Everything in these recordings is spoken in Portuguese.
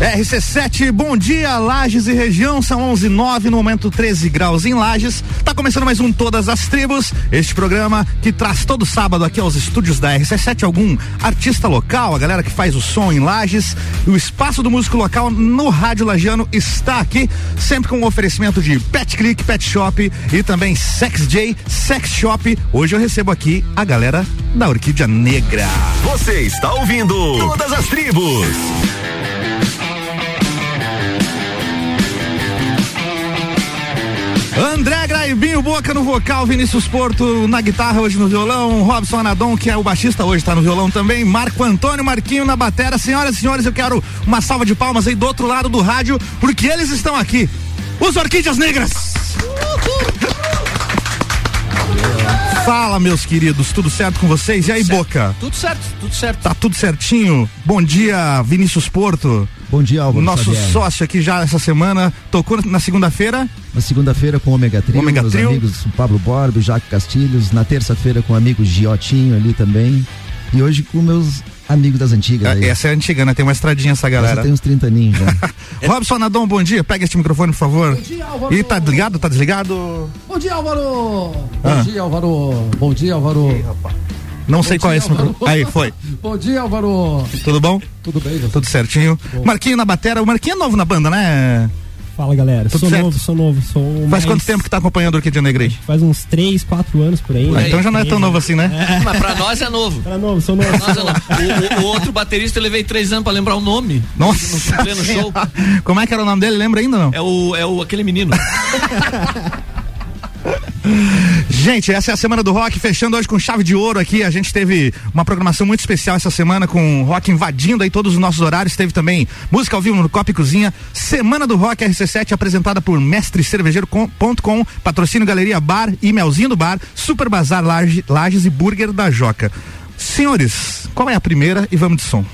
RC7, bom dia, Lages e região, são 11 9 no momento 13 graus em Lages. Tá começando mais um Todas as Tribos, este programa que traz todo sábado aqui aos estúdios da RC7 algum artista local, a galera que faz o som em Lages. O espaço do músico local no Rádio Lagiano está aqui, sempre com o oferecimento de Pet Click, Pet Shop e também Sex J, Sex Shop. Hoje eu recebo aqui a galera da Orquídea Negra. Você está ouvindo Todas as Tribos. André Graibinho, Boca no vocal, Vinícius Porto na guitarra hoje no violão, Robson Anadon, que é o baixista hoje, tá no violão também, Marco Antônio Marquinho na batera. Senhoras e senhores, eu quero uma salva de palmas aí do outro lado do rádio, porque eles estão aqui. Os Orquídeas Negras. Fala, meus queridos, tudo certo com vocês? E aí, certo. Boca? Tudo certo, tudo certo. Tá tudo certinho? Bom dia, Vinícius Porto. Bom dia, Álvaro. Nosso Xavier. sócio aqui já essa semana. Tocou na segunda-feira. Na segunda-feira com o Omega Trio, Omega meus Trio. amigos o Pablo Borba, o Jaque Castilhos. Na terça-feira com o amigo Giotinho ali também. E hoje com meus amigos das antigas. aí. Essa é a antiga, né? Tem uma estradinha essa galera. Essa tem uns 30 aninhos já. Robson Nadon, bom dia. Pega este microfone, por favor. Bom dia, Álvaro. E tá ligado? Tá desligado? Bom dia, Álvaro! Ah. Bom dia, Álvaro! Bom dia, Álvaro! Não sei qual é esse dia, microfone. Aí, foi. Bom dia, Álvaro! Tudo bom? Tudo bem, você? Tudo certinho. Marquinho na batera. O Marquinho é novo na banda, né? Fala galera, Tudo sou certo? novo, sou novo, sou Faz mais- quanto tempo que tá acompanhando o Orquídea Negra aí? Faz uns 3, 4 anos por aí. Ah, né? então já não é tão novo assim, né? Mas pra nós é novo. Pra novo, sou novo. Nós é novo. O, o- o outro baterista eu levei três anos pra lembrar o nome. Nossa. No pleno show. Como é que era o nome dele? Lembra ainda não? É o, é o aquele menino. Gente, essa é a semana do rock, fechando hoje com chave de ouro aqui. A gente teve uma programação muito especial essa semana com rock invadindo aí todos os nossos horários. Teve também música ao vivo no Copa e Cozinha. Semana do Rock RC7 apresentada por mestrecervejeiro.com, patrocínio Galeria Bar e Melzinho do Bar, Super Bazar Laje- Lages e Burger da Joca. Senhores, qual é a primeira e vamos de som?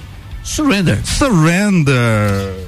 Surrender. Surrender.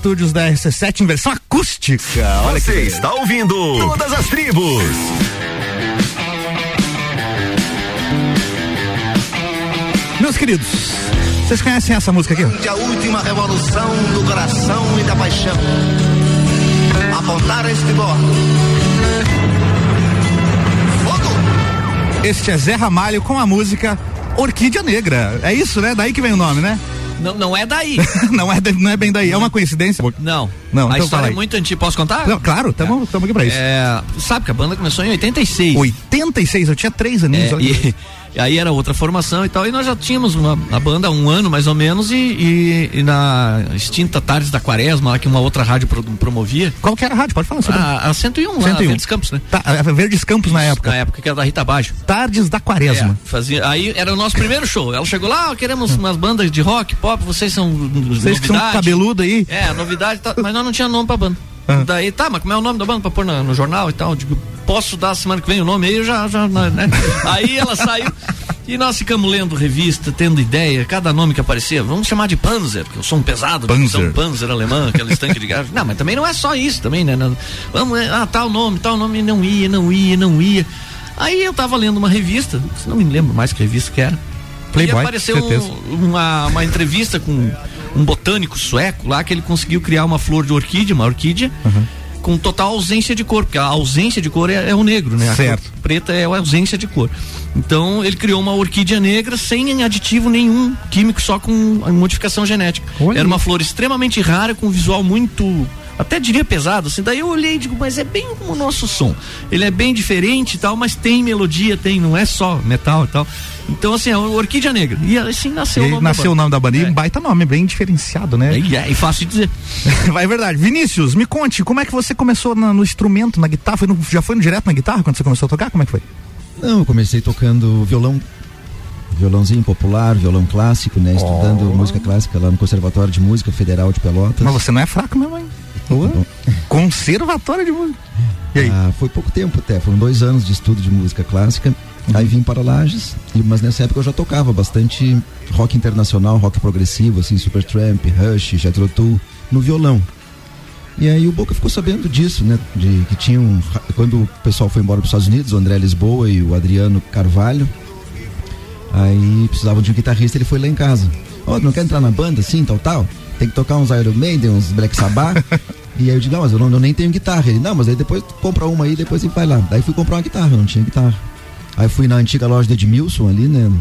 Estúdios da RC7 em versão acústica. Olha que Você está ouvindo Todas as Tribos. Meus queridos, vocês conhecem essa música aqui? a última revolução do coração e da paixão. Apontar este bordo. Fogo! Este é Zé Ramalho com a música Orquídea Negra. É isso, né? Daí que vem o nome, né? Não, não é daí. não, é, não é bem daí, é uma coincidência. Não. Não, a então história é muito antiga. Posso contar? Não, claro, estamos aqui pra isso. É, sabe que a banda começou em 86. 86, eu tinha três aninhos. É, e, e aí era outra formação e tal, e nós já tínhamos uma, a banda há um ano mais ou menos, e, e- e na extinta Tardes da Quaresma, lá que uma outra rádio pro- promovia, Qual que era a rádio? Pode falar sobre a, a 101, lá, 101. Verdes Campos, né? Tá, a Verdes Campos na época. Na época que era da Rita Baggio. Tardes da Quaresma. É, fazia, aí era o nosso primeiro show. Ela chegou lá, ó, queremos umas bandas de rock, pop, vocês são Vocês que são novidade. cabeludo aí. É, novidade, tal, mas nós não tinha nome pra banda. Ah. Daí, tá, mas como é o nome da banda pra pôr na- no jornal e tal? Digo, posso dar semana que vem o nome aí, eu já, já, né? Aí ela saiu e nós ficamos lendo revista, tendo ideia, cada nome que aparecia, vamos chamar de Panzer, que eu sou um pesado, Panzer. um Panzer alemão, aquele estanque de gás. Não, mas também não é só isso também, né? Não- Vamos, é, ah, tal nome, tal nome, não ia, não ia, não ia. Aí eu tava lendo uma revista, não me lembro mais que revista que era. Playboy, e apareceu um- uma, uma entrevista com um botânico sueco lá que ele conseguiu criar uma flor de orquídea, uma orquídea, Uhum. com total ausência de cor, porque a ausência de cor é, é o negro, né? A Certo. cor preta é a ausência de cor. Então ele criou uma orquídea negra sem aditivo nenhum químico, só com a modificação genética. Olha Era uma flor extremamente rara, com um visual muito. Até diria pesado, assim. Daí eu olhei e digo, mas é bem como o nosso som. Ele é bem diferente e tal, mas tem melodia, tem, não é só metal e tal. Então, assim, é uma orquídea negra. E assim nasceu E o nome da nasceu banda. o nome da banda. E É. um baita nome, bem diferenciado, né? É, é, e fácil de dizer. Vai, é verdade. Vinícius, me conte, como é que você começou na- no instrumento, na guitarra? Foi no- já foi no direto na guitarra quando você começou a tocar? Como é que foi? Não, eu comecei tocando violão, violãozinho popular, violão clássico, né? Estudando música clássica lá no Conservatório de Música Federal de Pelotas. Mas você não é fraco mesmo, hein? Bom, Conservatório de música. E aí? ah, foi pouco tempo até, foram dois anos de estudo de música clássica. Aí vim para Lages, mas nessa época eu já tocava bastante rock internacional, rock progressivo, assim, Supertramp, Rush, Jethro Tull, no violão. E aí o Boca ficou sabendo disso, né? De que tinha um. Quando o pessoal foi embora para os Estados Unidos, o André Lisboa e o Adriano Carvalho, aí precisavam de um guitarrista, ele foi lá em casa. Ó, não quer entrar na banda assim, tal, tal? Tem que tocar uns Iron Maiden, uns Black Sabbath. e aí eu digo, não, mas eu, não, eu nem tenho guitarra. Ele, não, mas aí depois compra uma aí, depois vai lá. Daí fui comprar uma guitarra, eu não tinha guitarra. Aí fui na antiga loja de Edmilson ali, né?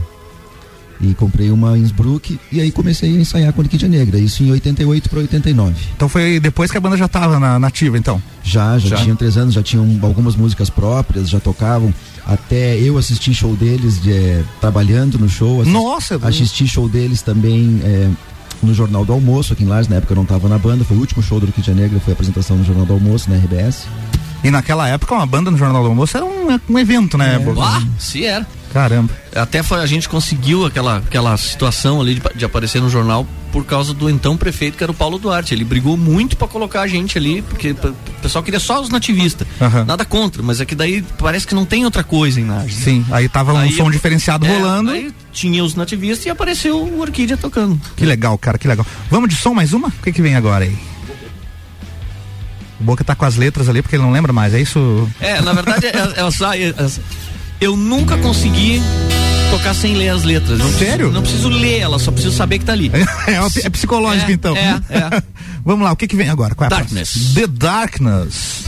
E comprei uma Innsbruck e aí comecei a ensaiar com Orquídea Negra, isso em 88 para 89. Então foi depois que a banda já tava na nativa, então. Já, já, Já. tinham três anos, já tinham algumas músicas próprias, já tocavam. Até eu assisti show deles de, eh, trabalhando no show. Nossa, Assisti show deles também eh, no Jornal do Almoço, aqui em Lages, na época eu não estava na banda, foi o último show do Orquídea Negra, foi a apresentação no Jornal do Almoço, na RBS. E naquela época uma banda no Jornal do Almoço era um, um evento, né? Boca? Ah, se era. Caramba. Até foi, a gente conseguiu aquela, aquela situação ali de, de aparecer no jornal por causa do então prefeito, que era o Paulo Duarte. Ele brigou muito pra colocar a gente ali, porque o pessoal queria só os nativistas. Aham. Nada contra, mas é que daí parece que não tem outra coisa em Lages. Sim, aí tava um Aí- som diferenciado É, rolando. Aí tinha os nativistas e apareceu o Orquídea tocando. Que legal, cara, que legal. Vamos de som mais uma? O que que vem agora aí? O Boca tá com as letras ali porque ele não lembra mais, é isso? É, na verdade, é, é é- eu nunca consegui tocar sem ler as letras. Não preciso- Sério? não preciso ler elas, só preciso saber que tá ali. É, é psicológico É, então. é, é. Vamos lá, o que que vem agora? Qual Darkness. The Darkness.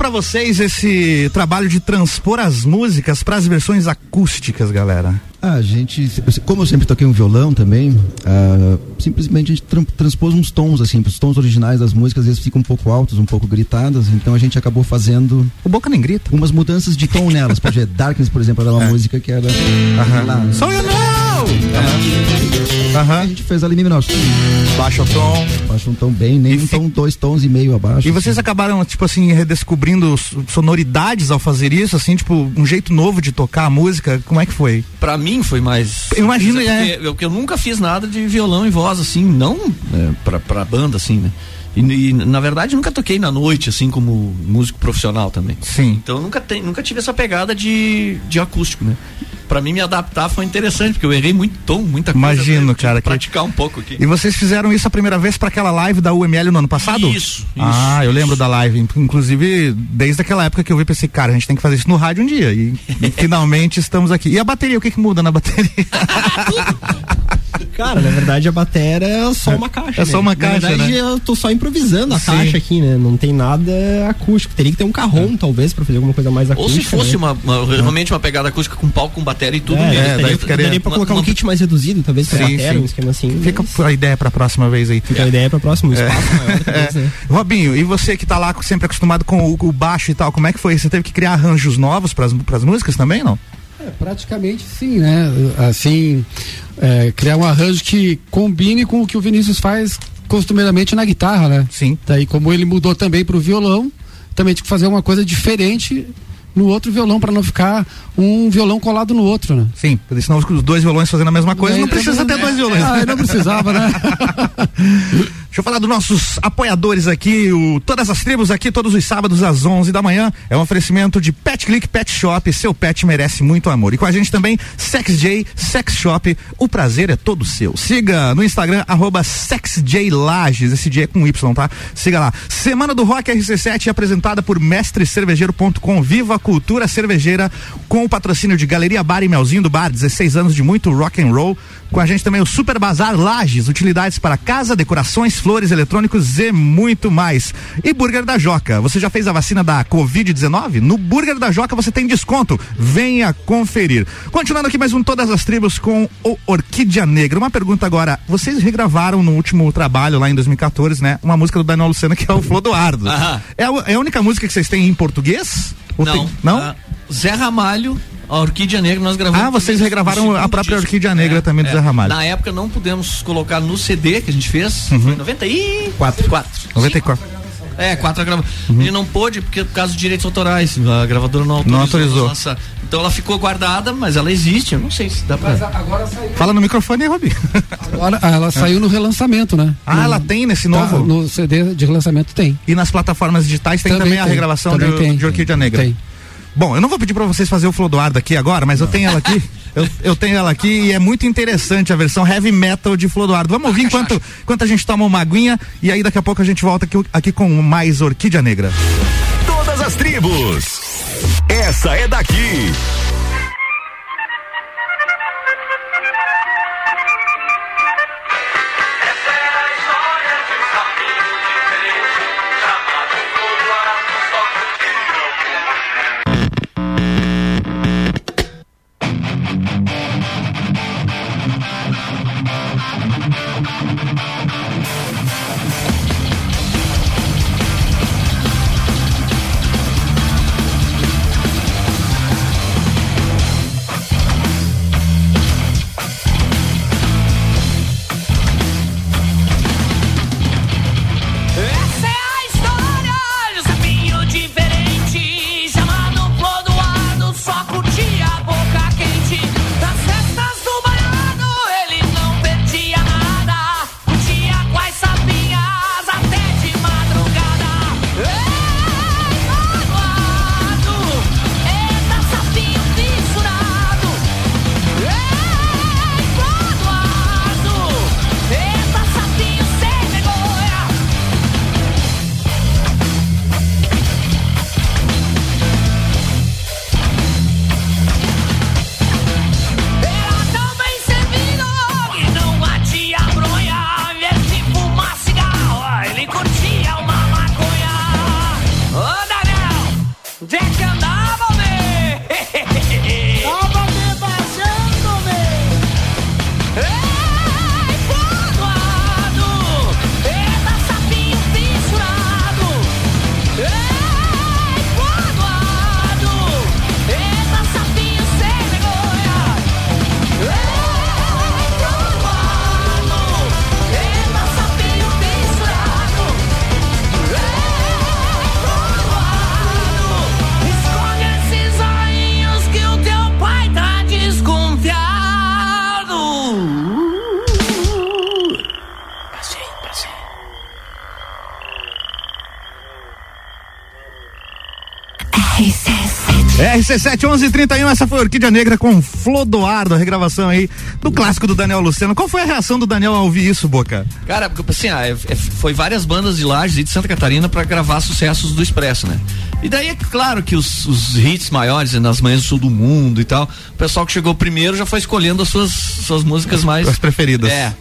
É pra vocês esse trabalho de transpor as músicas para as versões acústicas, galera? A gente, como eu sempre toquei um violão também, ah, simplesmente a gente tran- transpôs uns tons, assim, os tons originais das músicas às vezes ficam um pouco altos, um pouco gritadas, então a gente acabou fazendo O Boca nem grita. umas mudanças de tom nelas. Por exemplo, Darkness, por exemplo, era uma música que era. lá, Só eu não! A Aham. gente fez ali em mi menor. Baixa o tom. Baixa um tom bem, nem E um fi- tom, dois tons e meio abaixo. E vocês acabaram, tipo assim, redescobrindo sonoridades ao fazer isso, assim, tipo, um jeito novo de tocar a música. Como é que foi? Pra mim foi mais. Eu imagino, porque, é. eu, porque eu nunca fiz nada de violão e voz, assim, não é, pra, pra banda, assim, né? E, e, na verdade nunca toquei na noite, assim, como músico profissional também. Sim. Então eu nunca, tem, nunca tive essa pegada de, de acústico, né? Pra mim me adaptar foi interessante, porque eu errei muito tom, muita coisa. Imagino, cara, que que- Praticar um pouco aqui. E vocês fizeram isso a primeira vez para aquela live da UML no ano passado? Isso, isso, Ah, eu lembro isso. da live. Inclusive, desde aquela época que eu vi, pensei, cara, a gente tem que fazer isso no rádio um dia. E, e finalmente estamos aqui. E a bateria, o que, que muda na bateria? Cara, na verdade a bateria é só uma caixa. É só né? uma caixa, Na verdade, né? eu tô só improvisando a Sim. caixa aqui, né? Não tem nada acústico. Teria que ter um carrom, talvez, pra fazer alguma coisa mais Ou acústica. se fosse né? uma, uma- realmente uma pegada acústica com palco, com bateria e tudo É, mesmo. é, daria, daí ficaria- daria pra colocar uma- um kit mais reduzido, talvez, pra Sim, bateria, sim. um esquema assim. Fica mas a ideia pra próxima vez aí. Fica a ideia pra próximo, um espaço maior, talvez, né? Robinho, e você que tá lá sempre acostumado com o, o baixo e tal, como é que foi? Você teve que criar arranjos novos pras, pras músicas também, não? É, praticamente sim, né? Assim, é, criar um arranjo que combine com o que o Vinícius faz costumeiramente na guitarra, né? Sim. Daí, como ele mudou também pro violão, também tinha que fazer uma coisa diferente no outro violão para não ficar um violão colado no outro, né? Sim, porque senão os dois violões fazendo a mesma coisa, Daí não precisa ter dois violões. Ah, não precisava, né? Deixa eu falar dos nossos apoiadores aqui, o Todas as Tribos aqui, todos os sábados às 11 da manhã. É um oferecimento de Pet Click Pet Shop. Seu pet merece muito amor. E com a gente também, SexJ Sex Shop. O prazer é todo seu. Siga no Instagram, arroba. Esse J é com Y, tá? Siga lá. Semana do Rock RC7 apresentada por mestrecervejeiro.com. Viva a cultura cervejeira com o patrocínio de Galeria Bar e Melzinho do Bar. 16 anos de muito rock and roll. Com a gente também o Super Bazar Lages, utilidades para casa, decorações, flores, eletrônicos e muito mais. E Burger da Joca. Você já fez a vacina da Covid-19? No Burger da Joca você tem desconto. Venha conferir. Continuando aqui mais um Todas as Tribos com o Orquídea Negra. Uma pergunta agora. Vocês regravaram no último trabalho lá em 2014, né? Uma música do Daniel Lucena que é o Flodoardo. Aham. É, a, é a única música que vocês têm em português? Ou Não. tem- não? Ah, Zé Ramalho, a Orquídea Negra, nós gravamos. Ah, vocês também regravaram a própria disco. Orquídea Negra também do Zé Ramalho. Na época não pudemos colocar no CD que a gente fez, Uhum. foi em 94. 4. 94. É, quatro grava. Ele não pôde, porque por causa dos direitos autorais, a gravadora não autorizou. Não autorizou. lançar. Então ela ficou guardada, mas ela existe, eu não sei se dá pra. agora saiu. Fala no microfone aí, Robi. Agora, ah, ela saiu no relançamento, né? Ah, No- ela tem nesse tá, novo? no CD de relançamento tem. E nas plataformas digitais tem também, a tem, regravação também de, tem. de Orquídea Negra. Tem. Bom, eu não vou pedir pra vocês fazer o Flodoardo aqui agora, mas eu tenho ela aqui. Eu, eu tenho ela aqui e é muito interessante a versão heavy metal de Flodoardo. Vamos ouvir enquanto, enquanto a gente toma uma aguinha e aí daqui a pouco a gente volta aqui, aqui com mais Orquídea Negra. Todas as tribos. Essa é daqui. RC7 1131, essa foi Orquídea Negra com Flodoardo, a regravação aí do clássico do Daniel Luciano. Qual foi a reação do Daniel ao ouvir isso, Boca? Cara, assim, ah, é- é- foi várias bandas de Lages e de Santa Catarina pra gravar sucessos do Expresso, né? E daí é claro que os, os hits maiores, né, nas manhãs do sul do mundo e tal, o pessoal que chegou primeiro já foi escolhendo as suas, suas músicas mais. As preferidas. É.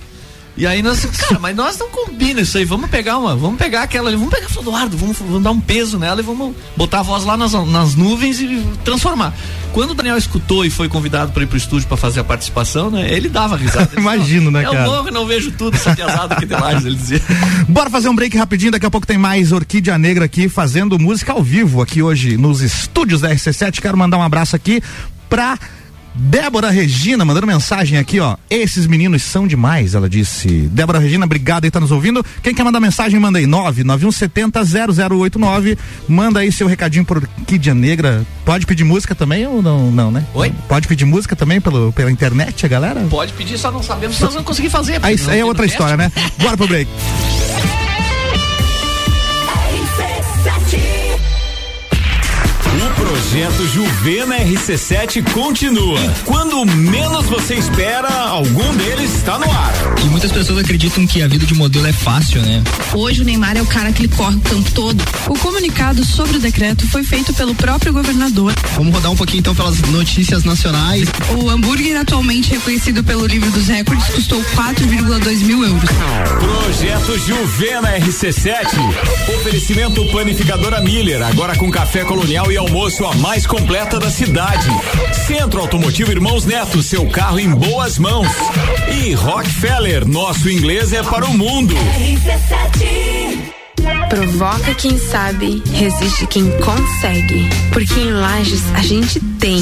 E aí nós, cara, mas nós não combina isso aí. Vamos pegar uma, vamos pegar aquela ali, vamos pegar a Flodoardo, vamos, vamos dar um peso nela e vamos botar a voz lá nas, nas nuvens e transformar. Quando o Daniel escutou e foi convidado para ir pro estúdio para fazer a participação, né? Ele dava risada. Ele Imagino, né, "Ó, cara?" Morro e não vejo tudo, essa piazada aqui de Lages, ele dizia. Bora fazer um break rapidinho, daqui a pouco tem mais Orquídea Negra aqui fazendo música ao vivo aqui hoje nos estúdios da RC7. Quero mandar um abraço aqui pra Débora Regina, mandando mensagem aqui, ó. Esses meninos são demais, ela disse. Débora Regina, obrigado aí, tá nos ouvindo. Quem quer mandar mensagem, manda aí, 991700089. Manda aí seu recadinho por Orquídea Negra. Pode pedir música também ou não, não, né? Oi? Pode pedir música também pelo, pela internet, a galera? Pode pedir, só não sabemos se nós vamos conseguir fazer. Aí, não aí é outra história, né? Bora pro break. projeto Juvena RC7 continua. Quando menos você espera, algum deles está no ar. E muitas pessoas acreditam que a vida de modelo é fácil, né? Hoje o Neymar é o cara que ele corre o campo todo. O comunicado sobre o decreto foi feito pelo próprio governador. Vamos rodar um pouquinho então pelas notícias nacionais. O hambúrguer atualmente reconhecido pelo livro dos recordes custou 4,2 mil euros. Projeto Juvena RC7. Oferecimento Panificadora Miller, agora com café colonial e almoço a mais completa da cidade. Centro Automotivo Irmãos Neto, seu carro em boas mãos. E Rockefeller, nosso inglês é para o mundo. Provoca quem sabe, resiste quem consegue. Porque em Lages a gente tem.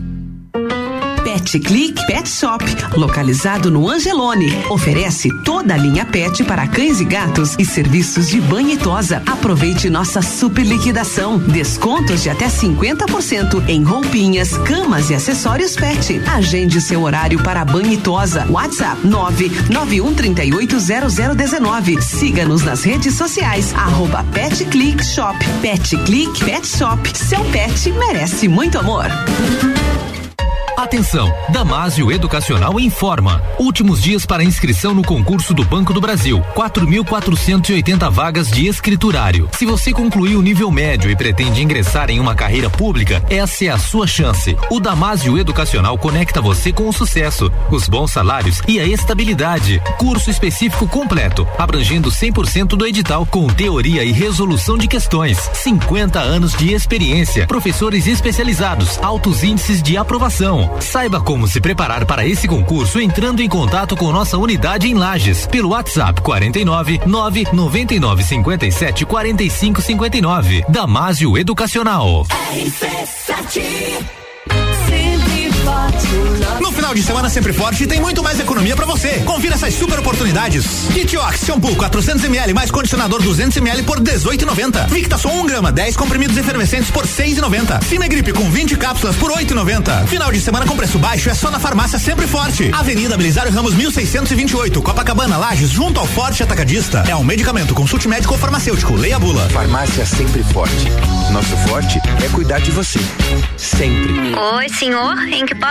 Pet Click Pet Shop, localizado no Angelone. Oferece toda a linha pet para cães e gatos e serviços de banho e tosa. Aproveite nossa super liquidação. Descontos de até 50% em roupinhas, camas e acessórios pet. Agende seu horário para banho e tosa. WhatsApp 991380019. Siga-nos nas redes sociais. Arroba Pet Click Shop. Pet Click Pet Shop. Seu pet merece muito amor. Atenção, Damásio Educacional informa. Últimos dias para inscrição no concurso do Banco do Brasil. 4.480 vagas de escriturário. Se você concluiu o nível médio e pretende ingressar em uma carreira pública, essa é a sua chance. O Damásio Educacional conecta você com o sucesso, os bons salários e a estabilidade. Curso específico completo, abrangendo 100% do edital, com teoria e resolução de questões. 50 anos de experiência, professores especializados, altos índices de aprovação. Saiba como se preparar para esse concurso entrando em contato com nossa unidade em Lages pelo WhatsApp 49 999 57 45 59. Damásio Educacional. No final de semana sempre forte tem muito mais economia pra você. Confira essas super oportunidades. Kitiox shampoo 400 ml mais condicionador 200 ml por 18,90. Victason 1 grama 10 comprimidos efervescentes por 6,90. Cinegripe com 20 cápsulas por 8,90. Final de semana com preço baixo é só na farmácia sempre forte. Avenida Belisário Ramos 1628, Copacabana, Lages, junto ao Forte Atacadista. É um medicamento. Consulte médico ou farmacêutico. Leia a bula. Farmácia sempre forte. Nosso forte é cuidar de você. Sempre. Oi, senhor, em que posso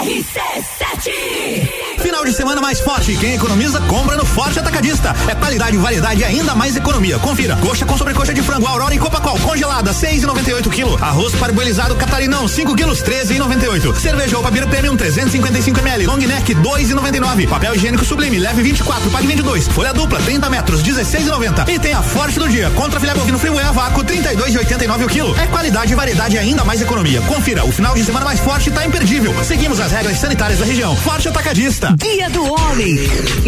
RC7 Final de semana mais forte. Quem economiza, compra no Forte Atacadista. É qualidade, variedade e ainda mais economia. Confira. Coxa com sobrecoxa de frango Aurora e Copacol congelada, 6,98 kg. Arroz parboilizado Catarinão, 5 quilos, 13,98. Cerveja Opa Beer Premium, 355 ml. Long Neck, 2,99. Papel higiênico Sublime, leve 24, pague 22. Folha dupla, 30 metros, 16,90. E tem a Forte do Dia. Contra filé bovino freeway a vácuo, 32,89 o quilo. É qualidade, variedade e ainda mais economia. Confira. O final de semana mais forte tá imperdível. Seguimos as regras sanitárias da região. Forte Atacadista. Dia do Homem.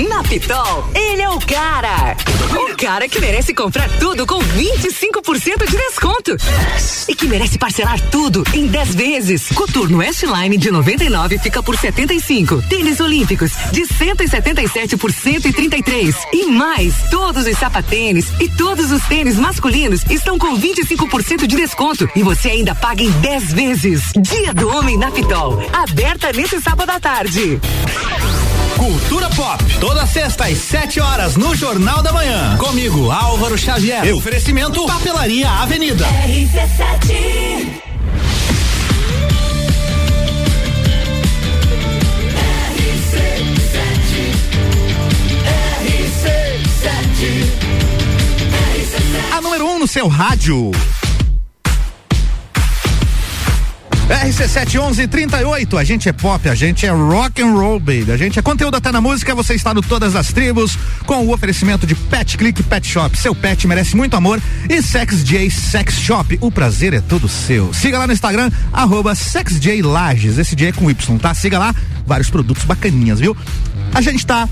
Na Pitol, ele é o cara. O cara que merece comprar tudo com 25% de desconto. E que merece parcelar tudo em 10 vezes. Coturno S-Line de 99 fica por 75. Tênis Olímpicos de 177 por 133. E mais, todos os sapatênis e todos os tênis masculinos estão com 25% de desconto. E você ainda paga em 10 vezes. Dia do Homem na Pitol. Aberta nesse sábado à tarde. Cultura Pop, toda sexta às 7 horas no Jornal da Manhã. Comigo, Álvaro Xavier. E oferecimento Papelaria Avenida. RC7 A número 1 um no seu rádio. RC71138, a gente é pop, a gente é rock and roll, baby. A gente é conteúdo até na música, você está no Todas as Tribos com o oferecimento de Pet Click Pet Shop. Seu pet merece muito amor e Sex J Sex Shop. O prazer é todo seu. Siga lá no Instagram, arroba SexJLages. Esse J é com Y, tá? Siga lá, vários produtos bacaninhas, viu? A gente tá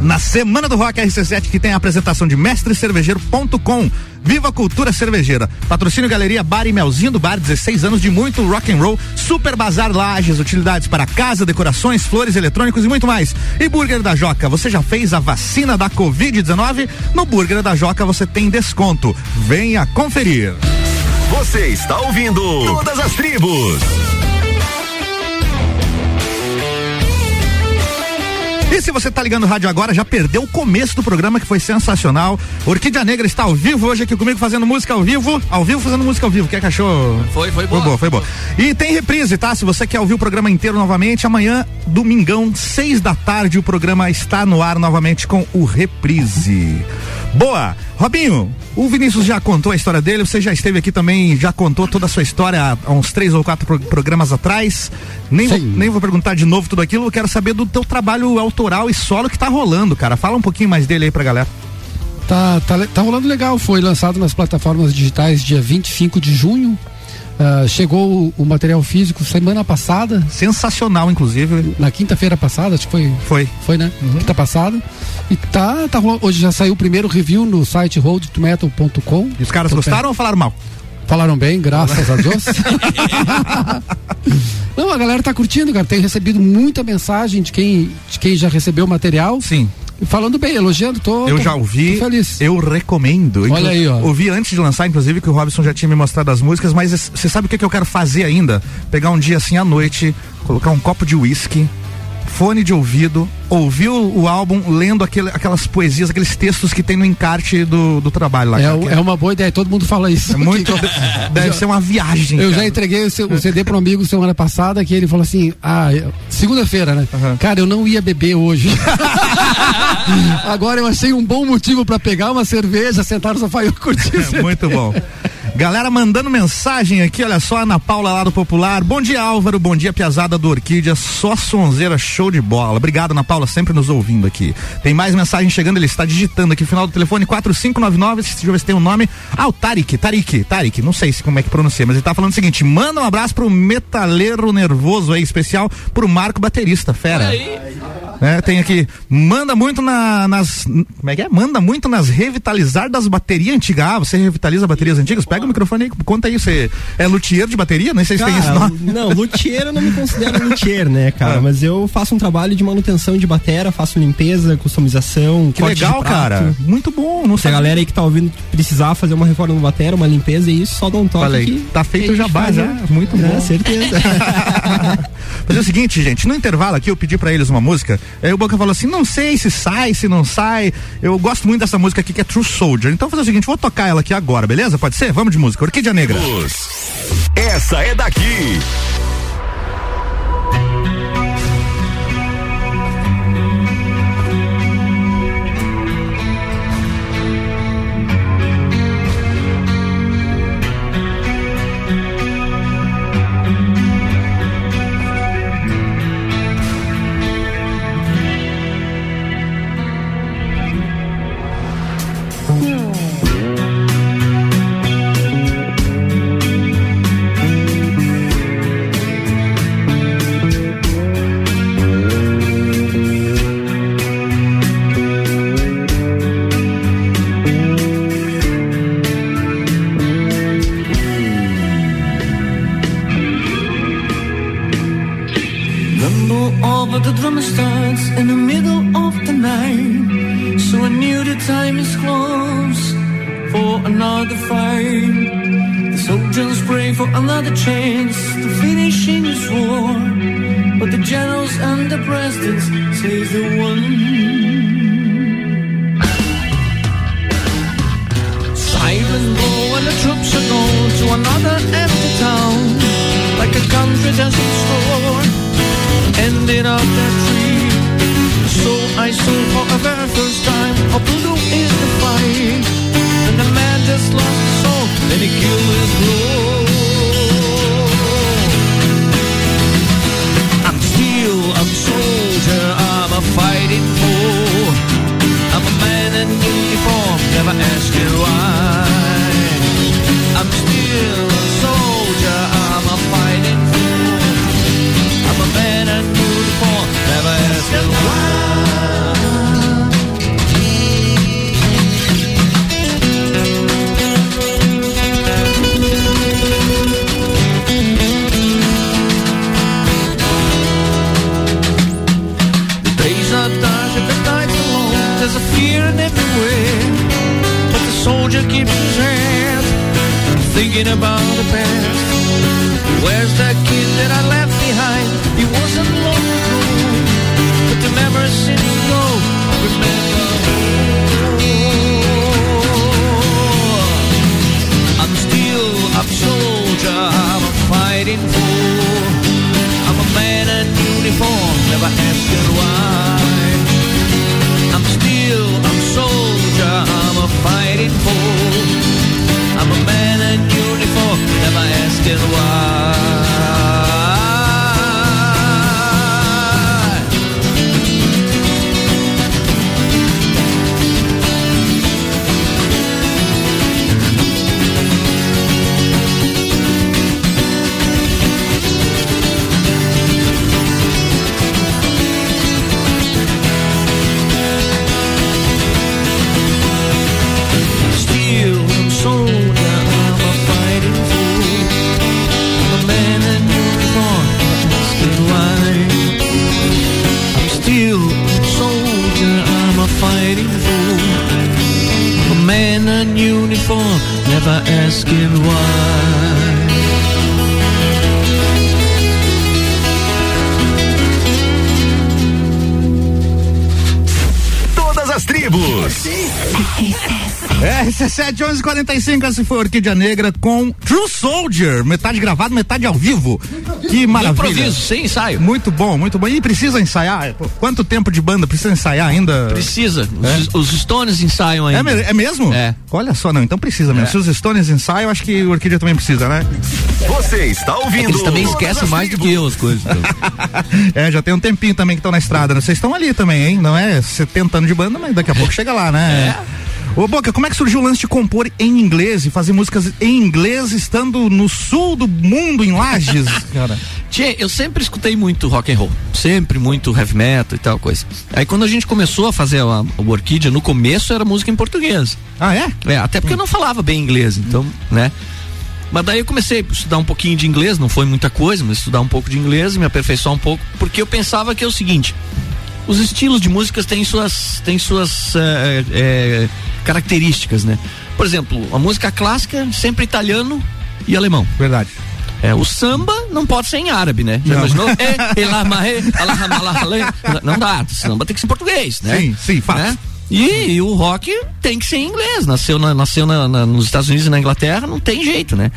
na Semana do Rock RC7 que tem a apresentação de mestrecervejeiro.com. Viva a cultura cervejeira. Patrocínio Galeria Bar e Melzinho do Bar, 16 anos de muito rock and roll. Super Bazar Lages, utilidades para casa, decorações, flores, eletrônicos e muito mais. E Burger da Joca, você já fez a vacina da Covid-19? No Burger da Joca você tem desconto. Venha conferir. Você está ouvindo Todas as Tribos. E se você tá ligando o rádio agora, já perdeu o começo do programa que foi sensacional. Orquídea Negra está ao vivo hoje aqui comigo fazendo música ao vivo. Ao vivo fazendo música ao vivo. Quer que achou? Foi, foi Foi boa. boa, foi boa. E tem reprise, tá? Se você quer ouvir o programa inteiro novamente, amanhã, domingão, seis da tarde, o programa está no ar novamente com o Reprise. Boa! Robinho, o Vinícius já contou a história dele, você já esteve aqui também, já contou toda a sua história há, uns três ou quatro pro- programas atrás. Nem vou, nem vou perguntar de novo tudo aquilo, eu quero saber do teu trabalho autoral e solo que tá rolando, cara. Fala um pouquinho mais dele aí pra galera. Tá, tá, tá rolando legal, foi lançado nas plataformas digitais dia 25 de junho. Ah, chegou o, o material físico semana passada. Sensacional, inclusive. Na quinta-feira passada, acho que foi. Foi. Foi, né? Quinta passada. E tá, tá. Hoje já saiu o primeiro review no site roadtometal.com. E os caras gostaram ou falaram mal? Falaram bem, graças a Deus. Não, a galera tá curtindo, cara. Tenho recebido muita mensagem de quem, de quem já recebeu o material. Sim. Falando bem, elogiando, tô. Eu tô- já ouvi. feliz. Eu recomendo. Olha aí, ó. Ouvi antes de lançar, inclusive, que o Robson já tinha me mostrado as músicas, mas você sabe o que, que eu quero fazer ainda? Pegar um dia assim à noite, colocar um copo de uísque, fone de ouvido, ouvir o, álbum lendo aquele- aquelas poesias, aqueles textos que tem no encarte do, do trabalho lá. É, que é uma boa ideia, todo mundo fala isso. É muito- deve Já- ser uma viagem. Eu já cara. entreguei o, seu- o CD para um amigo semana passada que ele falou assim: ah, segunda-feira, né? Cara, eu não ia beber hoje. Agora eu achei um bom motivo para pegar uma cerveja, sentar no sofá e curtir. CD. Muito bom. Galera mandando mensagem aqui, olha só, Ana Paula lá do Popular. Bom dia, Álvaro. Bom dia, Piazada do Orquídea. Só sonzeira, show de bola. Obrigado, Ana Paula, sempre nos ouvindo aqui. Tem mais mensagem chegando, ele está digitando aqui, final do telefone 4599. Deixa eu ver se tem um nome. Ah, o Tarik, Tarik, Tarik. Não sei se como é que pronuncia, mas ele tá falando o seguinte: manda um abraço pro metaleiro nervoso aí, especial pro Marco Baterista, fera. É, tem aqui, manda muito na, nas. Como é que é? Manda muito nas revitalizar das baterias antigas. Ah, você revitaliza baterias antigas? Pega o microfone aí, conta aí. Você é luthier de bateria? Nem sei se tem esse Cara, nome. não, luthier eu não me considero luthier, né, cara? Ah. Mas eu faço um trabalho de manutenção de batera, faço limpeza, customização, Que legal, cara. Muito bom. Não Se a galera aí que tá ouvindo precisar fazer uma reforma no batera, uma limpeza e isso, só dá um toque Falei, que tá feito que a o gente jabá faz, já. né? Muito É, bom. certeza. Fazer o seguinte, gente, no intervalo aqui eu pedi pra eles uma música, aí o Boca falou assim, não sei se sai, se não sai, eu gosto muito dessa música aqui que é True Soldier, então vou fazer o seguinte, vou tocar ela aqui agora, beleza? Pode ser? Vamos de música, Orquídea Negra. Essa é daqui. RC7 1145, essa foi Orquídea Negra com True Soldier, metade gravado, metade ao vivo. Que maravilha. improviso, sem ensaio. Muito bom, muito bom. E precisa ensaiar? Quanto tempo de banda precisa ensaiar ainda? Precisa. É? Os, os Stones ensaiam É, ainda. me- é mesmo? É. Olha só, não, então precisa mesmo. É. Se os Stones ensaiam, acho que o Orquídea também precisa, né? Você está ouvindo? Eles também esquecem mais do que eu as coisas. É, já tem um tempinho também que estão na estrada, né? Vocês estão ali também, hein? Não é 70 anos de banda, mas daqui a pouco chega lá, né? Ô, Boca, como é que surgiu o lance de compor em inglês e fazer músicas em inglês estando no sul do mundo, em Lages, cara? Tchê, eu sempre escutei muito rock and roll, sempre muito heavy metal e tal coisa. Aí quando a gente começou a fazer a, o Orquídea, no começo era música em português. Ah, é? É, até porque eu não falava bem inglês, então, né? Mas daí eu comecei a estudar um pouquinho de inglês, não foi muita coisa, mas estudar um pouco de inglês e me aperfeiçoar um pouco, porque eu pensava que é o seguinte: os estilos de músicas têm suas, têm suas eh, eh, características, né? Por exemplo, a música clássica sempre italiano e alemão. Verdade. É, o samba não pode ser em árabe, né? Já Não. imaginou? É, não dá, o samba tem que ser em português, né? Sim, sim, fato. Né? E, e o rock tem que ser em inglês. Nasceu, na- nasceu na- na- nos Estados Unidos e na Inglaterra, não tem jeito, né?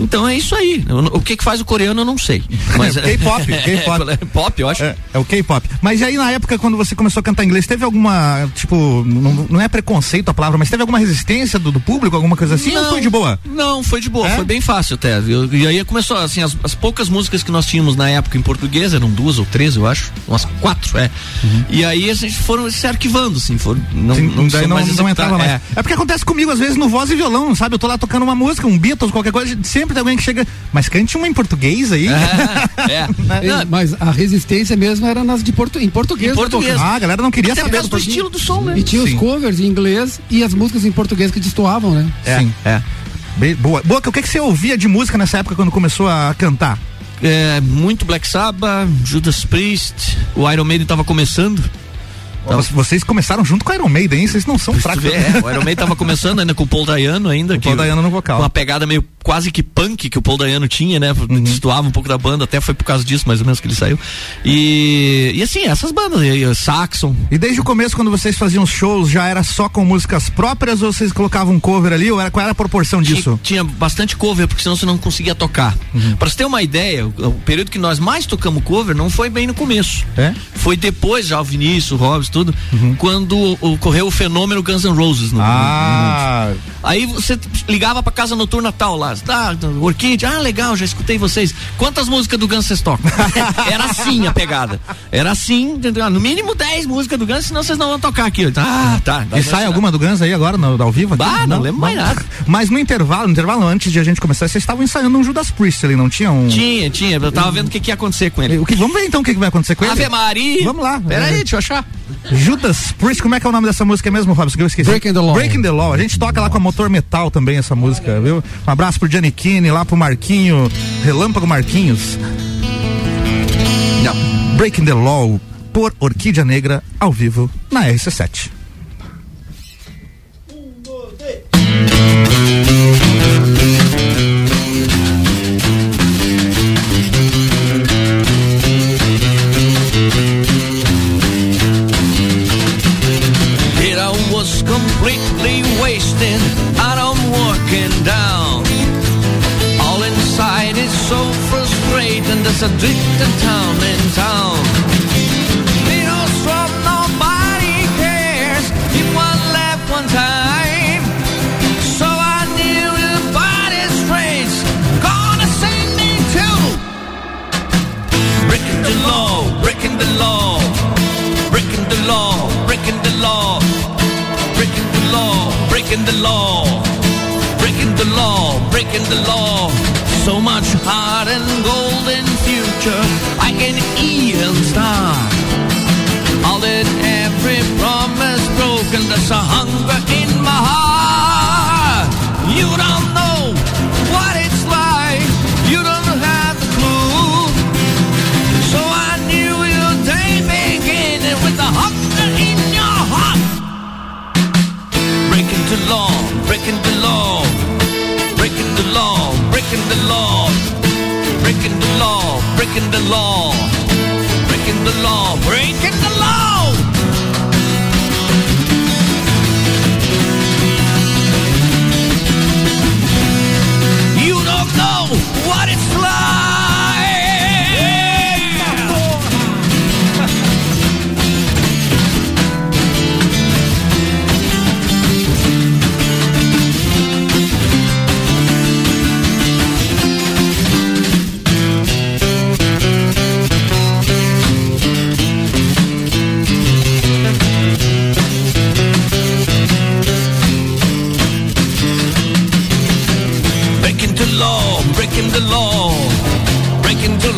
Então é isso aí. Eu não- o que que faz o coreano eu não sei. Mas K-pop, K-pop. É, pop, eu acho. É, é o K-pop. Mas aí na época, quando você começou a cantar inglês, teve alguma, tipo, não, não é preconceito a palavra, mas teve alguma resistência do, do público, alguma coisa assim? ou foi de boa? Não, foi de boa, É? foi bem fácil até. viu? E aí começou, assim, as, as poucas músicas que nós tínhamos na época em português, eram duas ou três, eu acho, umas quatro, é. E aí a gente foram se arquivando, assim, foram, não, Sim, não, daí não, mais não entrava mais. é. É. porque acontece comigo às vezes no voz e violão, sabe? Eu tô lá tocando uma música, um Beatles, qualquer coisa, sempre tem alguém que chega, mas cante uma em português aí. É, É, Mas a resistência mesmo era nas de portu em português. Em né, português. Ah, a galera não queria Até por saber causa do português. estilo do som, né? E tinha Sim. os covers em inglês e as músicas em português que destoavam, né? Sim. É. Bem, boa. Boca, o que, que você ouvia de música nessa época quando começou a cantar? É, muito Black Sabbath, Judas Priest, o Iron Maiden tava começando. Então, Vo- Vocês começaram junto com a Iron Maiden, hein? Vocês não são fracos. é, o Iron Maiden tava começando ainda com o Paul Dayano ainda. O Paul Dayano no vocal. Com uma pegada meio quase que punk que o Paul Dayano tinha, né? Uhum. Destoava um pouco da banda, até foi por causa disso mais ou menos que ele saiu. E, e assim, essas bandas, e, Saxon. E desde o começo, quando vocês faziam os shows, já era só com músicas próprias ou vocês colocavam cover ali? Ou era, qual era a proporção disso? Tinha, tinha bastante cover, porque senão você não conseguia tocar. Uhum. Pra você ter uma ideia, o, o período que nós mais tocamos cover não foi bem no começo. É? Foi depois, já o Vinícius, o Robson, tudo, Uhum. quando ocorreu o fenômeno Guns N' Roses no, Ah, Aí você ligava pra casa noturna tal lá, ah, Orquídea, ah, legal, já escutei vocês. Quantas músicas do Guns vocês tocam? Era assim a pegada. Era assim? Ah, no mínimo 10 músicas do Guns, senão vocês não vão tocar aqui. Ah, tá. e sai alguma do Guns aí agora, no, ao vivo? Aqui? Ah, não lembro mais nada. Mas no intervalo, no intervalo, antes de a gente começar, vocês estavam ensaiando um Judas Priest ali, não tinha um... Tinha, tinha. Eu tava vendo o que, que ia acontecer com ele. O que, vamos ver então o que, que vai acontecer com ele? Ave Maria! Vamos lá. Pera aí, deixa eu achar. Judas Priest, como é que é o nome dessa música mesmo, Fábio? Que eu esqueci. Breaking the Law. Breaking the Law. A gente toca lá com a Motor Metal também essa música, viu? Um abraço pro Gianni Kine, lá pro Marquinho, Relâmpago Marquinhos. Não. Breaking the Law por Orquídea Negra ao vivo na RC7. Frustrating. There's a drifting town in town. From nobody cares. One one time. So I knew gonna send me too. Breaking the law, breaking the law, breaking the law, breaking the law, breaking the law, breaking the law, breaking the law, breaking the law. So much heart and golden future I can even start. All that every promise broken, there's a hunger in my heart. You don't know what it's like. You don't have the clue. So I knew your day beginning with the hunger in your heart. Breaking the law, breaking the law, breaking the law, breaking the law, breaking the law, breaking the law, breaking the law, breaking the law.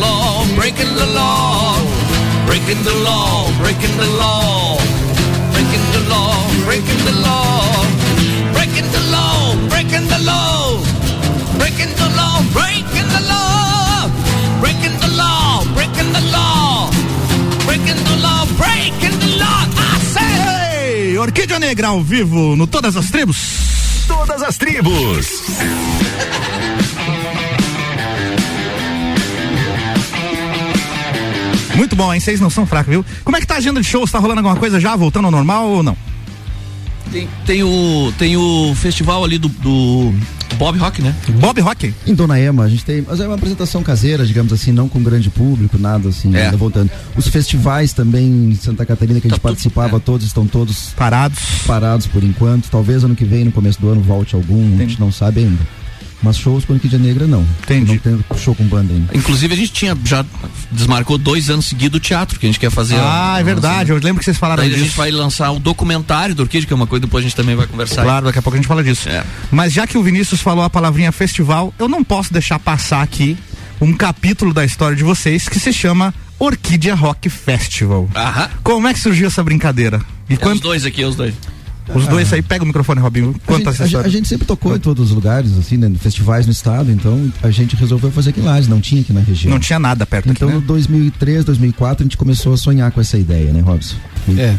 law, breaking the law, breaking the law, breaking the law, breaking the law, breaking the law, breaking the law, breaking the law, breaking the law, breaking the law, breaking the law, breaking the law, breaking the law, breaking the law. I say, Orquídea Negra ao vivo no Todas as Tribos. Todas as Tribos. Muito bom, hein? Vocês não são fracos, viu? Como é que tá a agenda de shows? Tá rolando alguma coisa já? Voltando ao normal ou não? Tem, tem o, tem o festival ali do, do Bob Rock, né? Bob Rock? Em Dona Ema, a gente tem. Mas é uma apresentação caseira, digamos assim, não com grande público, nada assim, É. ainda voltando. Os festivais também em Santa Catarina que a gente participava, todos estão todos parados. Parados por enquanto. Talvez ano que vem, no começo do ano, volte algum, a gente não sabe ainda. Mas shows com Orquídea Negra não. Entendi. Não tem show com banda ainda. Inclusive a gente tinha já desmarcou dois anos seguidos o teatro que a gente quer fazer. Ah, é verdade, eu lembro que vocês falaram Daí a gente disso. vai lançar o documentário do Orquídea, que é uma coisa depois a gente também vai conversar. Claro, daqui a pouco a gente fala disso. É. Mas já que o Vinícius falou a palavrinha festival, eu não posso deixar passar aqui um capítulo da história de vocês que se chama Orquídea Rock Festival. Aham. Como é que surgiu essa brincadeira? E É quanto- os dois aqui, é os dois. Os dois aí, pega o microfone, Robinho. A Conta a, gente- a gente sempre tocou em todos os lugares, assim, né? Festivais no estado, então a gente resolveu fazer aqui em Lages, não tinha aqui na região. Não tinha nada perto Então, aqui, no né? 2003, 2004, a gente começou a sonhar com essa ideia, né, Robson? É.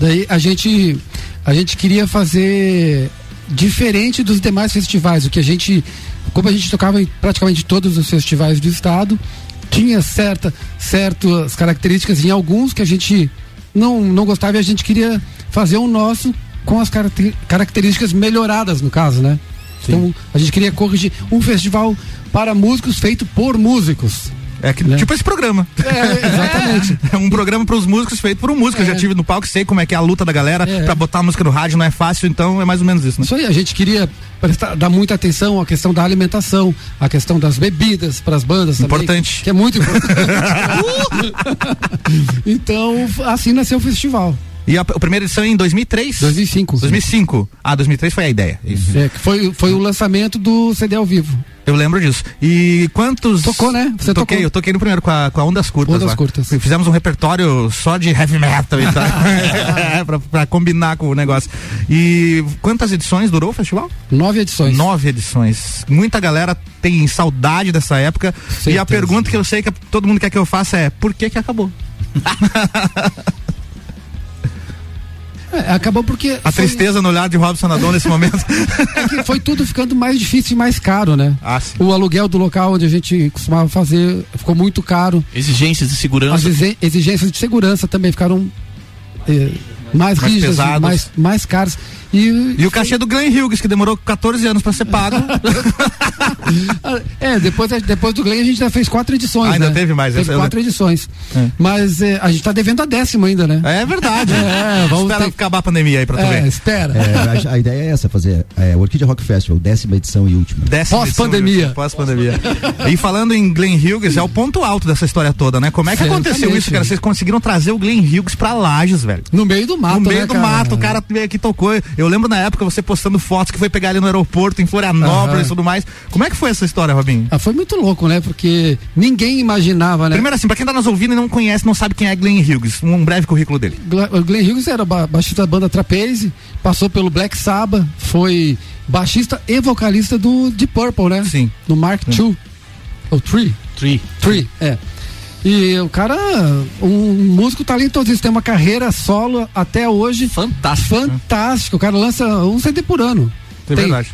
Daí a gente a gente queria fazer diferente dos demais festivais, o que a gente como a gente tocava em praticamente todos os festivais do estado, tinha certa certas características em alguns que a gente não não gostava e a gente queria fazer o nosso com as caracter- características melhoradas no caso, né? Então a gente queria corrigir um festival para músicos feito por músicos. É que, tipo esse programa. É, exatamente. É um programa para os músicos feito por um músico. Eu já tive no palco, sei como é que é a luta da galera pra botar a música no rádio, não é fácil, então é mais ou menos isso, né? Isso aí, a gente queria prestar, dar muita atenção à questão da alimentação, à questão das bebidas para as bandas também. Importante. Que é muito importante. então, assim nasceu o festival. E a, a primeira edição é em 2003? 2005. 2005. Ah, 2003 foi a ideia. Isso. É, foi, foi o lançamento do CD ao vivo. Eu lembro disso. E quantos. Tocou, né? Você toquei, tocou. eu toquei no primeiro com a, com a Ondas Curtas. Ondas lá. Curtas. Fizemos um repertório só de heavy metal e tal. É, pra, pra combinar com o negócio. E quantas edições durou o festival? Nove edições. Nove edições. Muita galera tem saudade dessa época. E a pergunta que eu sei que todo mundo quer que eu faça é: por que que acabou? É, acabou porque. A foi- tristeza no olhar de Robson Adon nesse momento. é que foi tudo ficando mais difícil e mais caro, né? Ah, sim. O aluguel do local onde a gente costumava fazer ficou muito caro. Exigências de segurança. As exi- exigências de segurança também ficaram eh, mais, Mais rígidas, pesadas. mais, mais caras. E, E o cachê do Glenn Hughes, que demorou 14 anos pra ser pago. É, depois, depois do Glenn a gente já fez quatro edições. Ah, ainda né? teve mais, Teve essa eu quatro lembro. edições. É. Mas eh, a gente tá devendo a décima ainda, né? É verdade. É, vamos Espera ter- acabar a pandemia aí pra tu É, ver. espera. É, a, a ideia é essa, fazer é, o Orquídea Rock Festival, décima edição e última. Décima Pós-pandemia. Pós-pandemia. e falando em Glenn Hughes, é o ponto alto dessa história toda, né? Como é que aconteceu Certamente. isso, cara? Vocês conseguiram trazer o Glenn Hughes pra Lages, velho. No meio do mato, No meio né, do cara? mato, o cara veio aqui e tocou. Eu lembro na época você postando fotos que foi pegar ele no aeroporto, em Florianópolis Aham. e tudo mais. Como é que foi essa história, Robinho? Ah, foi muito louco, né? Porque ninguém imaginava, né? Primeiro assim, pra quem tá nos ouvindo e não conhece, não sabe quem é Glenn Hughes, um breve currículo dele. O Glenn Hughes era ba- baixista da banda Trapeze, passou pelo Black Sabbath, foi baixista e vocalista do Deep Purple, né? Sim. No Mark II. Ou Three. Tree. Three, é. E o cara, um músico talentosíssimo, tem uma carreira solo até hoje. Fantástico. Fantástico. O cara lança um CD por ano. É verdade.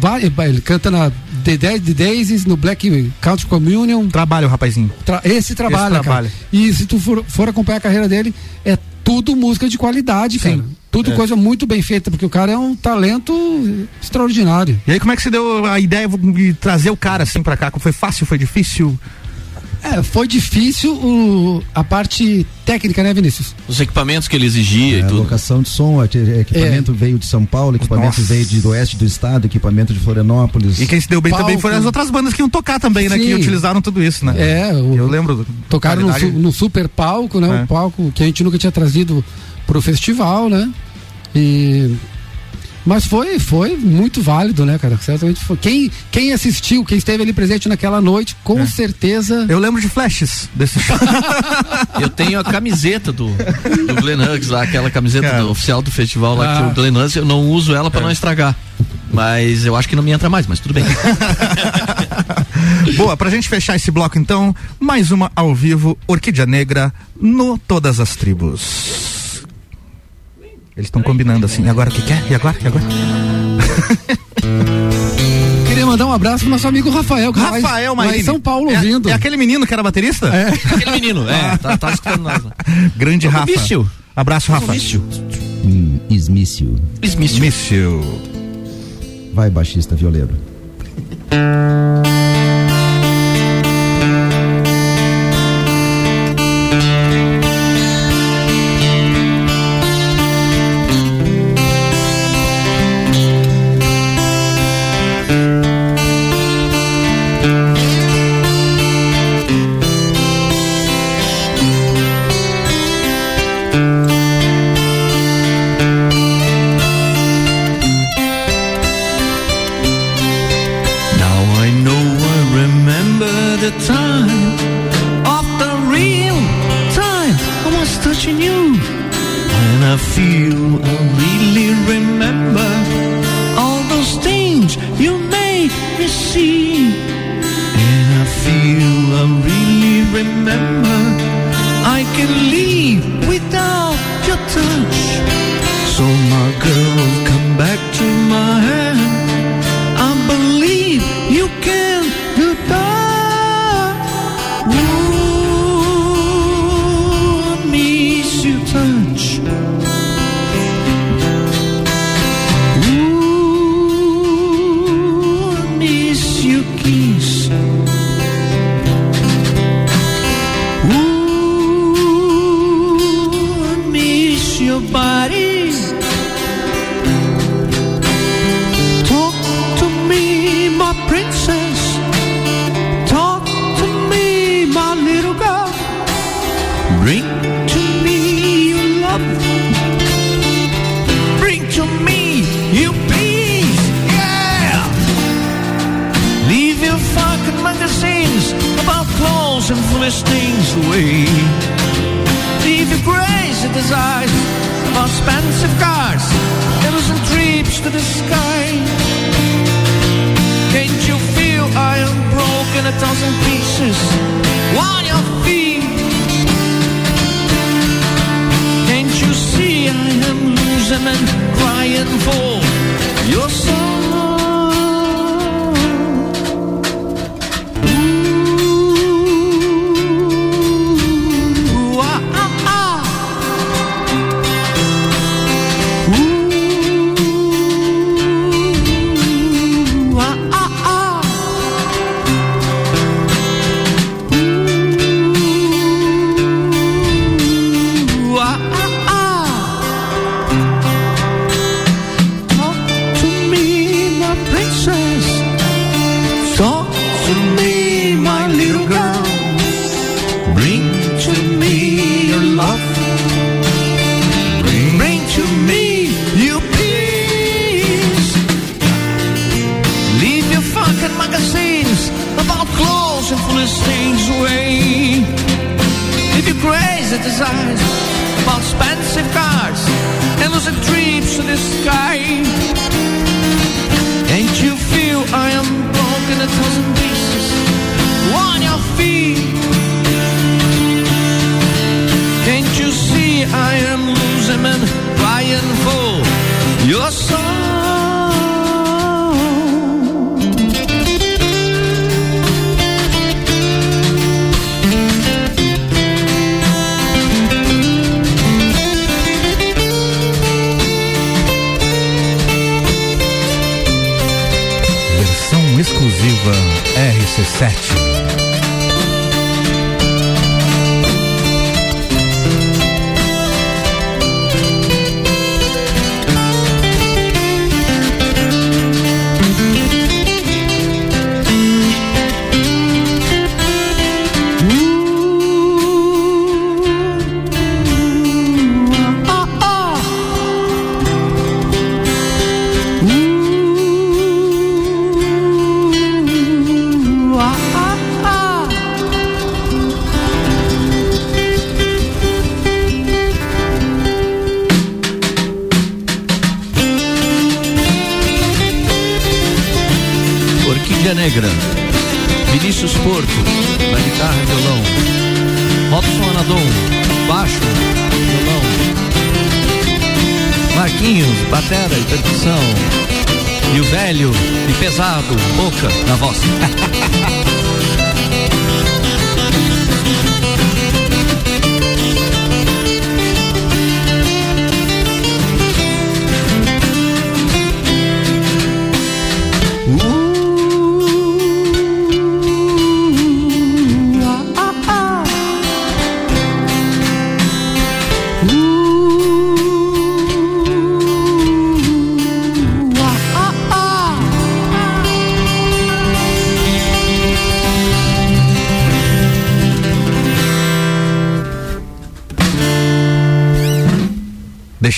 vai- ele canta na The Dead Daisies, no Black Country Communion. Trabalha o rapazinho. Tra- esse trabalha, Esse trabalha. E se tu for, for acompanhar a carreira dele, é tudo música de qualidade, cara. Tudo É. coisa muito bem feita, porque o cara é um talento extraordinário. E aí, como é que você deu a ideia de trazer o cara assim pra cá? Foi fácil? Foi difícil? É, foi difícil o- a parte técnica, né, Vinícius? Os equipamentos que ele exigia É, e a tudo. locação de som, e- equipamento veio de São Paulo, equipamento Nossa. veio de, do oeste do estado, equipamento de Florianópolis. E quem se deu bem também Palco. foram as outras bandas que iam tocar também, né? Que Sim. utilizaram tudo isso, né? É, o- Eu lembro. tocaram no, no super palco, né? É. Um palco que a gente nunca tinha trazido pro festival, né? E Mas foi, foi muito válido, né, cara? Certamente foi. Quem, quem assistiu, quem esteve ali presente naquela noite, com certeza. Eu lembro de flashes desse show. Eu tenho a camiseta do, do Glenn Hughes lá, aquela camiseta do- oficial do festival lá, que Ah. o Glenn Hughes, eu não uso ela pra não estragar. Mas eu acho que não me entra mais, mas tudo bem. Boa, pra gente fechar esse bloco então, mais uma ao vivo, Orquídea Negra no Todas as Tribos. Eles estão combinando assim, e agora o que quer? E agora? E agora? Queria mandar um abraço pro nosso amigo Rafael, que tá Rafael lá em. São Paulo é, ouvindo. É aquele menino que era baterista? É. Aquele menino, é, tá, tá escutando nós. lá. Grande Rafa. Mício. Abraço, Rafa. Mício. Hum, Ismício. Ismício. Mício. Vai, baixista violeiro. RC7.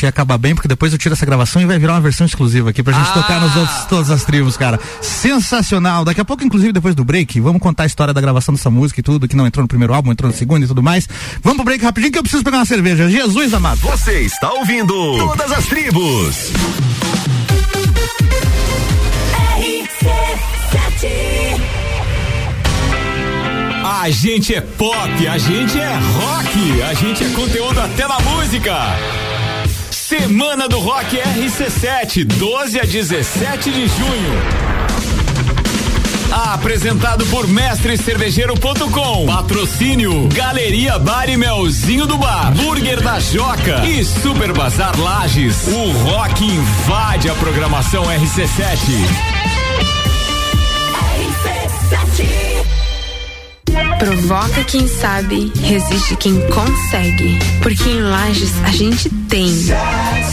Deixei acabar bem, porque depois eu tiro essa gravação e vai virar uma versão exclusiva aqui pra gente Ah. tocar nos outros, todas as tribos, cara. Sensacional. Daqui a pouco, inclusive, depois do break, vamos contar a história da gravação dessa música e tudo, que não entrou no primeiro álbum, entrou no segundo e tudo mais. Vamos pro break rapidinho que eu preciso pegar uma cerveja. Jesus amado. Você está ouvindo Todas as Tribos. A gente é pop, a gente é rock, a gente é conteúdo até na música. Semana do Rock RC7, 12 a 17 de junho. Apresentado por mestrecervejeiro.com. Patrocínio Galeria Bar e Melzinho do Bar, Burger da Joca e Super Bazar Lages. O rock invade a programação RC7. Provoca quem sabe, resiste quem consegue. Porque em Lages a gente tem.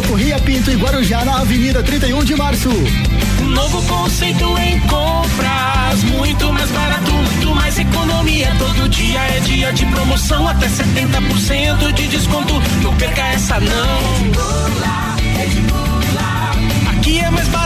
Rua Pinto e Guarujá, na Avenida 31 de Março. Novo conceito em compras, muito mais barato, muito mais economia. Todo dia é dia de promoção, até 70% de desconto. Não perca essa não. Aqui é mais barato.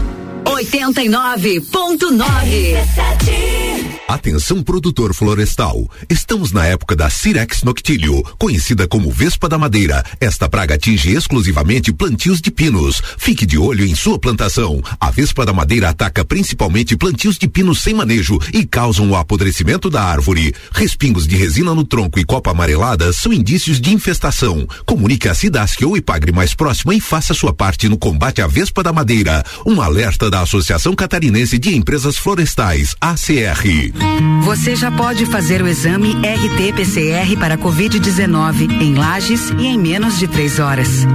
89.9. Atenção produtor florestal. Estamos na época da Cirex noctilio, conhecida como Vespa da Madeira. Esta praga atinge exclusivamente plantios de pinos. Fique de olho em sua plantação. A Vespa da Madeira ataca principalmente plantios de pinos sem manejo e causam o apodrecimento da árvore. Respingos de resina no tronco e copa amarelada são indícios de infestação. Comunique a Cidasc ou Ipagre mais próxima e faça sua parte no combate à Vespa da Madeira. Um alerta da Associação Catarinense de Empresas Florestais, ACR. Você já pode fazer o exame RT-PCR para Covid-19 em Lages e em menos de três horas.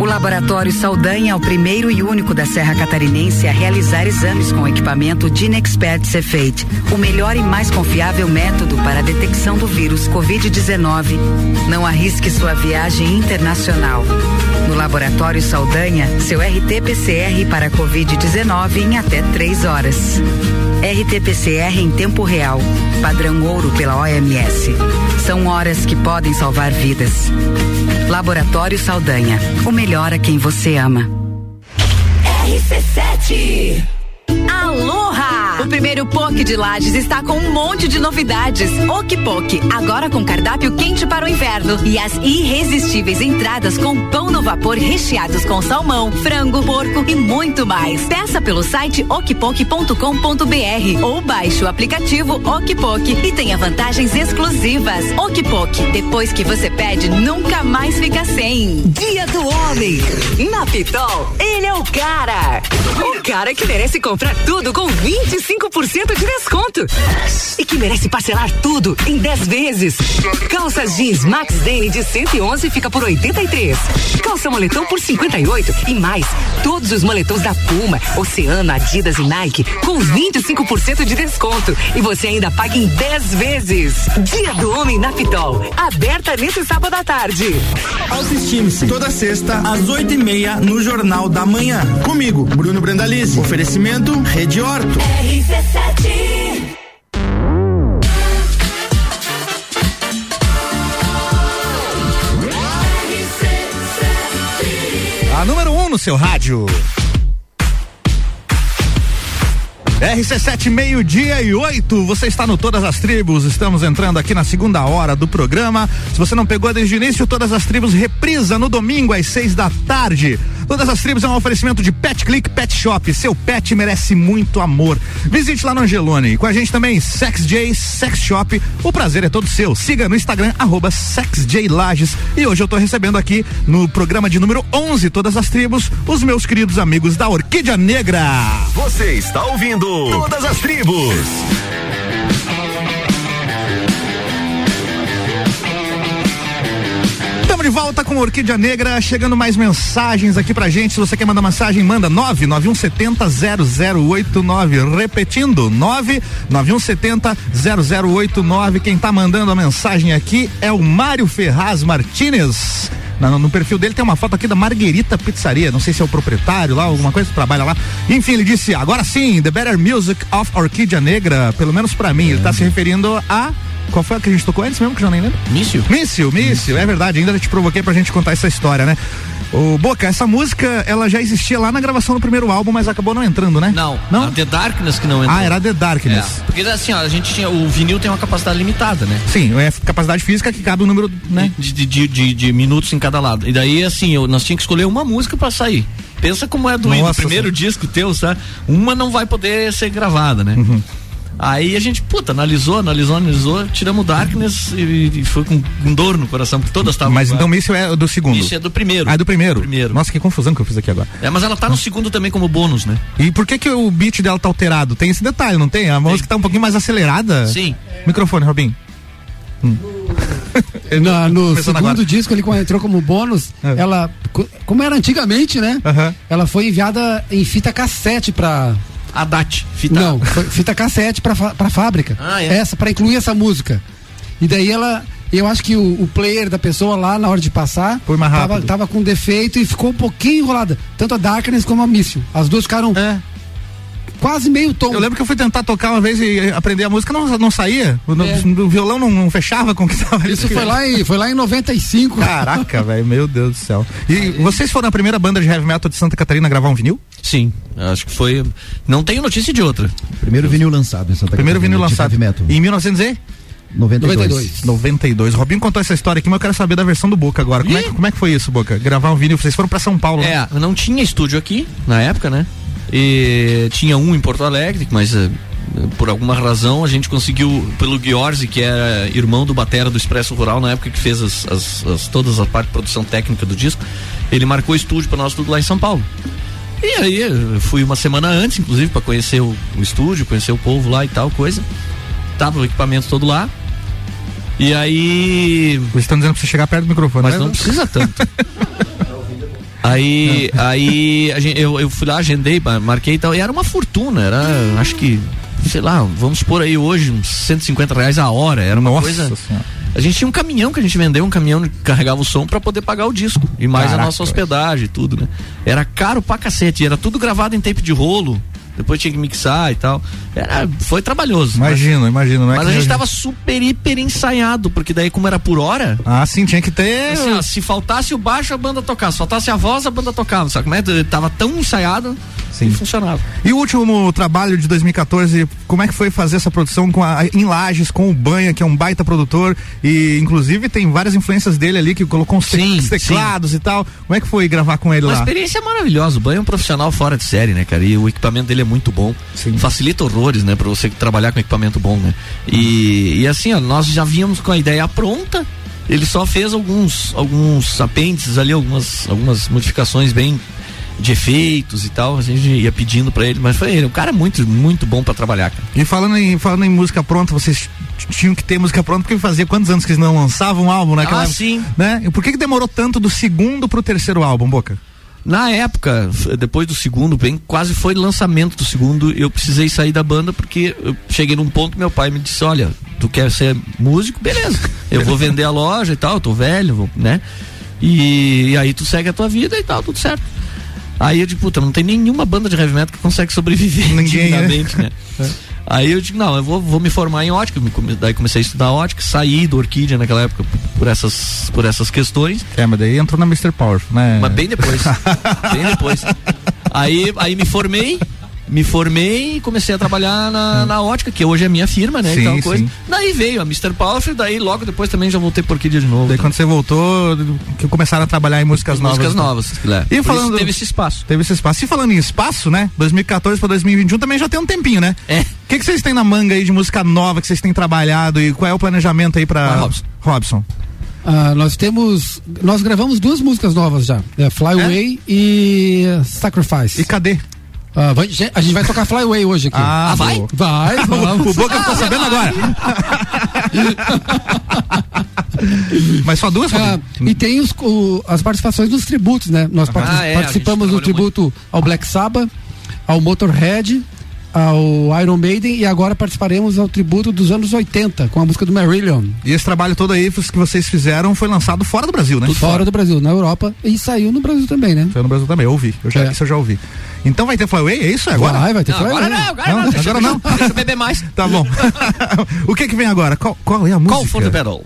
O Laboratório Saldanha é o primeiro e único da Serra Catarinense a realizar exames com equipamento Dinexpert Cefate, o melhor e mais confiável método para a detecção do vírus Covid-19. Não arrisque sua viagem internacional. No Laboratório Saldanha, seu RT-PCR para Covid-19 em até três horas. RT-PCR em tempo real, padrão ouro pela OMS. São horas que podem salvar vidas. Laboratório Saldanha, o melhor a quem você ama. RC7 Aloha! O primeiro POC de Lages está com um monte de novidades. Okpok, agora com cardápio quente para o inverno e as irresistíveis entradas com pão no vapor recheados com salmão, frango, porco e muito mais. Peça pelo site okpok.com.br ou baixe o aplicativo Okpok e tenha vantagens exclusivas. Okpok, depois que você pede, nunca mais fica sem. Dia do Homem. Na Pitol, ele é o cara. O cara que merece comprar tudo com 25% de desconto. E que merece parcelar tudo em 10 vezes. Calças jeans Max Dene de 111 fica por 83. Calça moletom por 58 e mais. Todos os moletons da Puma, Oceano, Adidas e Nike com 25% de desconto. E você ainda paga em 10 vezes. Dia do Homem na Pitol. Aberta nesse sábado à tarde. Autoestime-se. Toda sexta, às oito e meia, no Jornal da Manhã. Comigo, Bruno Brandalize. Oferecimento Rede Horto. RC7 A número 1 um no seu rádio. RC7 meio-dia e oito, você está no Todas as Tribos, estamos entrando aqui na segunda hora do programa. Se você não pegou desde o início, Todas as Tribos reprisa no domingo às seis da tarde. Todas as Tribos é um oferecimento de Pet Click Pet Shop, seu pet merece muito amor. Visite lá no Angelone. Com a gente também Sex J Sex Shop, o prazer é todo seu. Siga no Instagram, arroba. E hoje eu tô recebendo aqui no programa de número 11, Todas as Tribos, os meus queridos amigos da Orquídea Negra. Você está ouvindo Todas as Tribos. Estamos de volta com Orquídea Negra, chegando mais mensagens aqui pra gente. Se você quer mandar mensagem, manda 991700089. Repetindo, 991700089. Quem tá mandando a mensagem aqui é o Mário Ferraz Martinez. No, no perfil dele tem uma foto aqui da Marguerita Pizzaria. Não sei se é o proprietário lá, alguma coisa trabalha lá. Enfim, ele disse: agora sim, The Better Music of Orquídea Negra, pelo menos pra mim. Ele tá se referindo a. Qual foi a que a gente tocou antes mesmo, que eu já nem lembro? Míssil. Míssil, míssil, é verdade. Ainda te provoquei pra gente contar essa história, né? Ô, Boca, essa música, ela já existia lá na gravação do primeiro álbum, mas acabou não entrando, né? Não, Não? a The Darkness que não entrou. Ah, era The Darkness. É, porque assim, ó, a gente tinha, o vinil tem uma capacidade limitada, né? Sim, é capacidade física que cabe o número, né? De, de, de, de- de minutos em cada lado. E daí, assim, eu, nós tínhamos que escolher uma música pra sair. Pensa como é doído. O primeiro disco teu, sabe? Uma não vai poder ser gravada, né? Uhum. Aí a gente, puta, analisou, analisou, analisou, tiramos o Darkness e, e foi com, com dor no coração, porque todas estavam. Mas então Míssil é do segundo. Isso é do primeiro. Ah, é do primeiro? Primeiro. Nossa, que confusão que eu fiz aqui agora. É, mas ela tá no segundo também como bônus, né? E por que que o beat dela tá alterado? Tem esse detalhe, não tem? A música tá um pouquinho mais acelerada. Sim. Microfone, Robin. Na- no segundo agora. disco, ele quando entrou como bônus, ela, co- como era antigamente, né? Ela foi enviada em fita cassete pra. A DAT, fita. Não, foi fita cassete pra, pra fábrica. Ah, é? Essa, pra incluir essa música. E daí ela. Eu acho que o, o player da pessoa lá, na hora de passar, Foi mais tava, rápido. tava com defeito e ficou um pouquinho enrolada. Tanto a Darkness como a Missile. As duas ficaram quase meio tom. Eu lembro que eu fui tentar tocar uma vez e aprender a música, não, não saía. O, É. o violão não, não fechava com o que tava ali. Isso foi lá, em, foi lá em 95. Caraca, velho, meu Deus do céu. E vocês foram a primeira banda de heavy metal de Santa Catarina a gravar um vinil? Sim, acho que foi. Não tenho notícia de outra. Primeiro vinil lançado em Santa Primeiro Catarina, vinil de lançado. heavy metal. Em 1992. 92. 92. Robinho contou essa história aqui, mas eu quero saber da versão do Boca agora. Como é, que- como é que foi isso, Boca? Gravar um vinil, vocês foram pra São Paulo, né? É, não tinha estúdio aqui na época, né? E tinha um em Porto Alegre, mas eh, por alguma razão a gente conseguiu pelo Giorgi, que era irmão do batera do Expresso Rural na época que fez as, as- as- todas a parte de produção técnica do disco, ele marcou estúdio para nós tudo lá em São Paulo. E aí eu fui uma semana antes, inclusive, para conhecer o, o estúdio, conhecer o povo lá e tal coisa. Tava o equipamento todo lá. E aí. Vocês estão dizendo pra você chegar perto do microfone. Mas né? não precisa tanto. Aí, aí gente, eu, eu fui lá, agendei, ma- marquei e tal, e era uma fortuna, era, acho que, sei lá, vamos supor aí hoje uns 150 reais a hora, era uma Nossa coisa. Senhora. A gente tinha um caminhão que a gente vendeu, um caminhão que carregava o som pra poder pagar o disco, e mais Caraca, a nossa hospedagem e tudo, né? Era caro pra cacete, era tudo gravado em tape de rolo, depois tinha que mixar e tal. Era, foi trabalhoso. Imagino, imagino. Não é Mas a gente tava super, hiper ensaiado, porque daí, como era por hora. Ah, sim, tinha que ter. Assim, ó, se faltasse o baixo, a banda tocava. Se faltasse a voz, a banda tocava. Sabe como é? Tava tão ensaiado Sim. que funcionava. E o último trabalho de 2014, como é que foi fazer essa produção com a, em Lages, com o Banha, que é um baita produtor, e inclusive tem várias influências dele ali, que colocou uns te- uns teclados e tal. Como é que foi gravar com ele Uma lá? experiência maravilhosa. O Banho é um profissional fora de série, né, cara? E o equipamento dele é muito bom. Facilita horrores, né, pra você trabalhar com equipamento bom, né? E, e assim, ó, nós já vínhamos com a ideia pronta. Ele só fez alguns, alguns apêndices ali, algumas, algumas modificações bem de efeitos e tal. A gente ia pedindo pra ele, mas foi ele. O cara é muito, muito bom pra trabalhar, cara. E falando em, falando em música pronta, vocês tinham que ter música pronta, porque fazia quantos anos que eles não lançavam um álbum naquela Ah, época, sim. Né? E por que, que demorou tanto do segundo pro terceiro álbum, Boca? Na época, depois do segundo, bem, quase foi lançamento do segundo, eu precisei sair da banda porque eu cheguei num ponto, meu pai me disse, olha, tu quer ser músico? Beleza. Eu vou vender a loja e tal, eu tô velho, vou, né? E, e aí tu segue a tua vida e tal, tudo certo. Aí eu digo, puta, não tem nenhuma banda de heavy metal que consegue sobreviver Ninguém, né? dignamente, né? Aí eu digo, não, eu vou, vou me formar em ótica. Daí comecei a estudar ótica, saí do Orquídea naquela época por essas, por essas questões. É, mas daí entrou na Mr. Power, né? Mas bem depois. bem depois. Aí, aí me formei, me formei e comecei a trabalhar na, na ótica, que hoje é minha firma, né? Sim, e tal coisa. sim. Daí veio a Mr. Powerful, daí logo depois também já voltei por Orquídea de novo. Daí tá? quando você voltou, que começaram a trabalhar em músicas novas. Músicas novas, é. E Por falando isso teve esse espaço. Teve esse espaço. E falando em espaço, né? 2014 para 2021 também já tem um tempinho, né? É. O que que vocês têm na manga aí de música nova que vocês têm trabalhado e qual é o planejamento aí para Robson. Robson? Ah, nós temos. Nós gravamos duas músicas novas já. É Fly Away e Sacrifice. E cadê? Ah, vai- a gente vai tocar Fly Away hoje aqui. Ah, Ah, vai? Vai, vamos. O Boca ficou sabendo agora. Mas só duas? Ah, e tem os, o- as participações dos tributos, né? Nós Ah, é, participamos gente do tributo ao Black Sabbath, ao Motorhead, ao Iron Maiden e agora participaremos ao tributo dos anos 80 com a música do Marillion. E esse trabalho todo aí que vocês fizeram foi lançado fora do Brasil, né? Fora do Brasil, na Europa e saiu no Brasil também, né? Saiu no Brasil também, eu ouvi. Eu já, É. Isso eu já ouvi. Então vai ter Flyway? É isso? É agora? Vai, vai ter Não, agora não, agora não. Deixa, agora não. deixa- deixa eu beber mais. Tá bom. o que que vem agora? Qual, qual é a música? Call for the battle.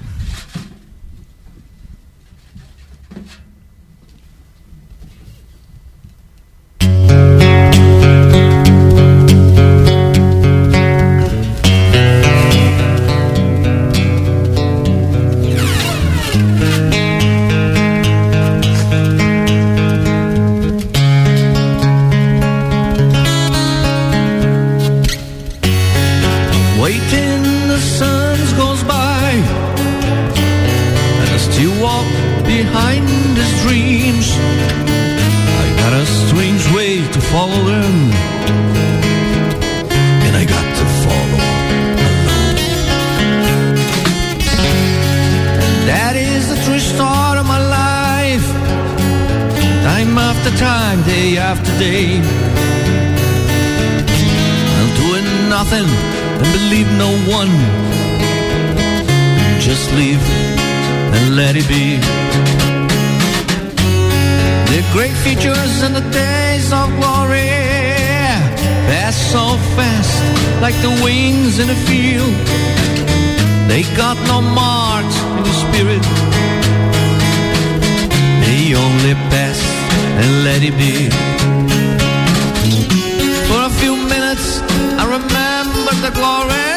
Time day after day. I'm doing nothing and believe no one. Just live and let it be. The great features and the days of glory pass so fast like the wings in a field. They got no marks and let be. For a few minutes, I remember the glory.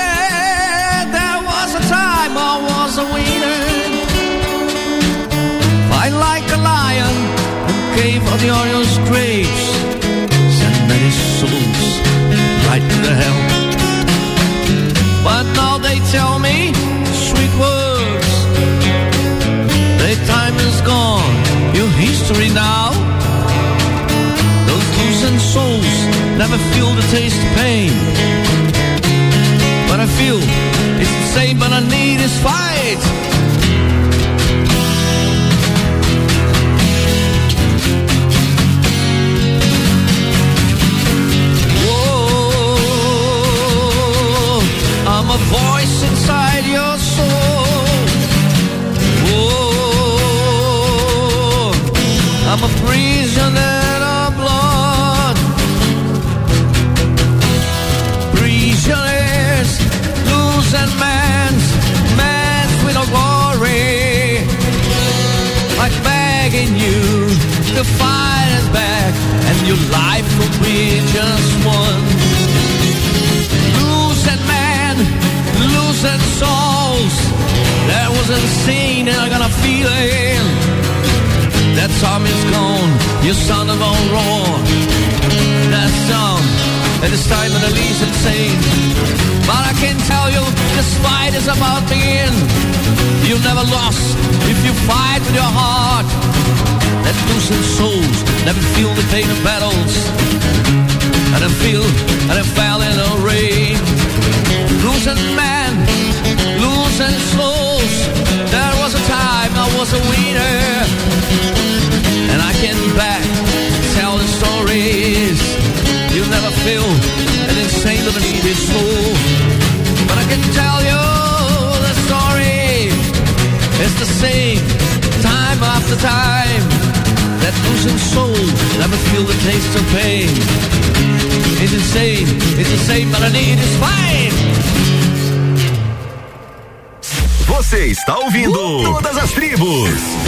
There was a time I was a winner. Fight like a lion and cave of the Orioles graves. Send many souls right to the hell. But now they tell me sweet words. The time is gone, your history now. Never feel the taste of pain. But I feel it's the same, but I need is fight. Whoa, I'm a voice inside your soul. Whoa, I'm a prisoner Man's, man's with no glory. Like begging you to fight us back, and your life will be just one. Losing man, losing souls. That was insane, and I got a feeling that time is gone. You son of a roar. That song, and this time at least insane. But I can tell you, this fight is about to end. You'll never lost if you fight with your heart. That losing souls never feel the pain of battles. And I feel and I fell in a rain. Losing man, losing souls. There was a time I was a winner. And I can back tell the stories. Never feel an insane little needed soul. But I can tell you the story. It's the same time after time. That losing soul never feel the taste of pain. It's insane, it's insane, but I need is fine. Você está ouvindo Todas as Tribos.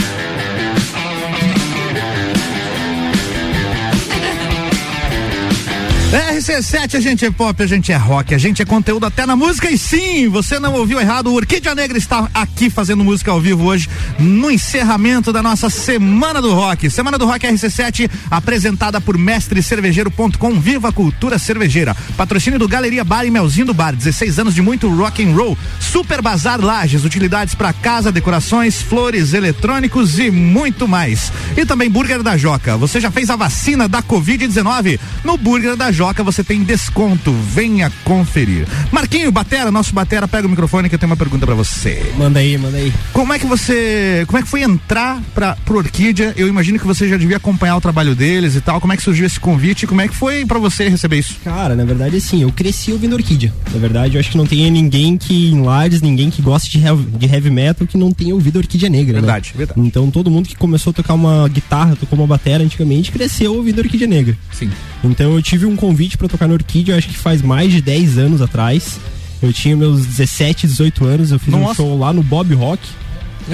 RC7, a gente é pop, a gente é rock, a gente é conteúdo até na música. E sim, você não ouviu errado, o Orquídea Negra está aqui fazendo música ao vivo hoje, no encerramento da nossa Semana do Rock. Semana do Rock RC7, apresentada por mestrecervejeiro.com. Viva a Cultura Cervejeira. Patrocínio do Galeria Bar e Melzinho do Bar. 16 anos de muito rock and roll. Super Bazar Lages, utilidades para casa, decorações, flores, eletrônicos e muito mais. E também Burger da Joca. Você já fez a vacina da Covid-19? No Burger da Joca você tem desconto. Venha conferir. Marquinho, Batera, nosso Batera, pega o microfone que eu tenho uma pergunta para você. Manda aí, manda aí. Como é que você, como é que foi entrar para pro Orquídea? Eu imagino que você já devia acompanhar o trabalho deles e tal. Como é que surgiu esse convite? Como é que foi para você receber isso? Cara, na verdade, assim, eu cresci ouvindo Orquídea. Na verdade, eu acho que não tem ninguém que em Lages, ninguém que gosta de heavy, de heavy metal que não tenha ouvido Orquídea Negra, Verdade, né? verdade. Então todo mundo que começou a tocar uma guitarra, tocou uma bateria antigamente, cresceu ouvindo Orquídea Negra. Sim. Então eu tive um convite para tocar no Orquídea, acho que faz mais de 10 anos atrás. Eu tinha meus 17, 18 anos, eu fiz um Nossa. show lá no Bob Rock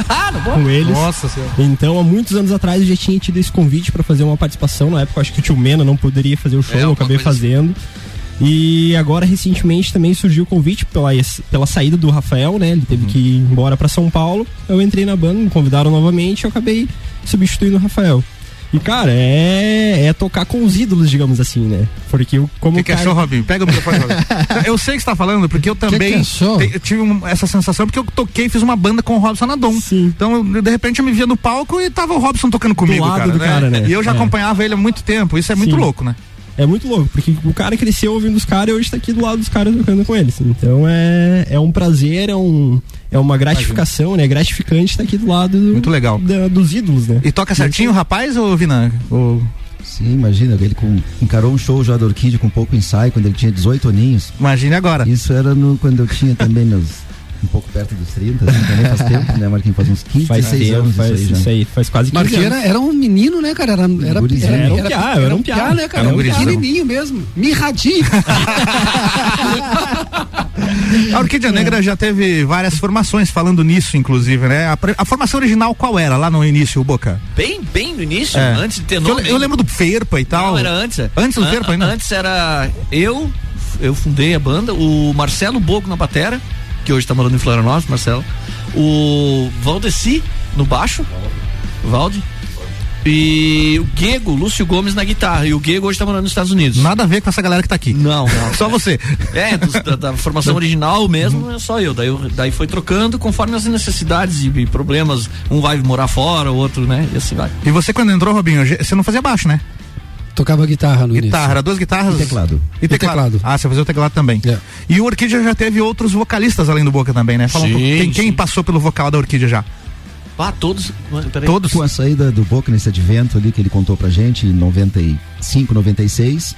Ah, não com eles. Nossa senhora. Então, há muitos anos atrás eu já tinha tido esse convite para fazer uma participação. Na época, eu acho que o tio Mena não poderia fazer o show, É, eu acabei coisa fazendo. E agora, recentemente, também surgiu o convite pela, pela saída do Rafael, né? Ele teve Uhum. que ir embora para São Paulo. Eu entrei na banda, me convidaram novamente e eu acabei substituindo o Rafael. E, cara, é, é tocar com os ídolos, digamos assim, né? Porque eu, como O que, que cara... achou, Robinho? Pega o microfone, Robinho. eu sei que você tá falando, porque eu também que eu tive um- essa sensação, porque eu toquei, fiz uma banda com o Robson Adon. Então, eu, de repente, eu me via no palco e tava o Robson tocando comigo, lado cara, do cara, né? E eu já É. acompanhava ele há muito tempo. Isso é muito Sim. louco, né? É muito louco, porque o cara cresceu ouvindo os caras e hoje tá aqui do lado dos caras tocando com eles. Então é, é um prazer, é, um, é uma gratificação, né? É gratificante estar aqui do lado do- Muito legal. da- dos ídolos, né? E toca certinho o rapaz ou Vinan? Ou... Sim, imagina, ele com, encarou um show já do Orquídea com pouco ensaio, quando ele tinha 18 aninhos. Imagine agora. Isso era no, quando eu tinha também meus, um pouco perto dos 30, assim, também faz tempo, né, Marquinhos? Faz uns 15, Faz 16 tempo, anos faz isso aí já. isso aí, faz quase 15 Marquinhos anos. era, era um menino, né, cara? Era, era, era, Era um piá, era um piá. né, cara? Era um Era um pequenininho mesmo. Mirradinho. A Orquídea Negra já teve várias formações falando nisso, inclusive, né? A, a formação original qual era lá no início, o Boca? Bem, bem no início, É. antes de ter Eu, nome. eu lembro do Ferpa e tal. Não, era antes. Antes do An- Ferpa ainda? Antes era eu, eu fundei a banda, o Marcelo Bogo na batera, que hoje tá morando em Florianópolis, Marcelo. O Valdeci no baixo, Valde. E o Guego, Lúcio Gomes na guitarra. E o Guego hoje tá morando nos Estados Unidos. Nada a ver com essa galera que tá aqui. Não, não. Só você. É, dos- da, da formação original mesmo, é só eu. Daí, daí foi trocando conforme as necessidades e, e problemas. Um vai morar fora, o outro, né? E assim vai. E você quando entrou, Robinho, você não fazia baixo, né? Tocava guitarra no Guitarra, era duas guitarras. E teclado. E teclado. teclado. Ah, você fazia o teclado também. É. E o Orquídea já teve outros vocalistas além do Boca também, né? Fala um Sim, pouco. Quem, passou pelo vocal da Orquídea já? Ah, todos. Peraí. Todos? Com a saída do Boca nesse advento ali que ele contou pra gente, em 95, 96,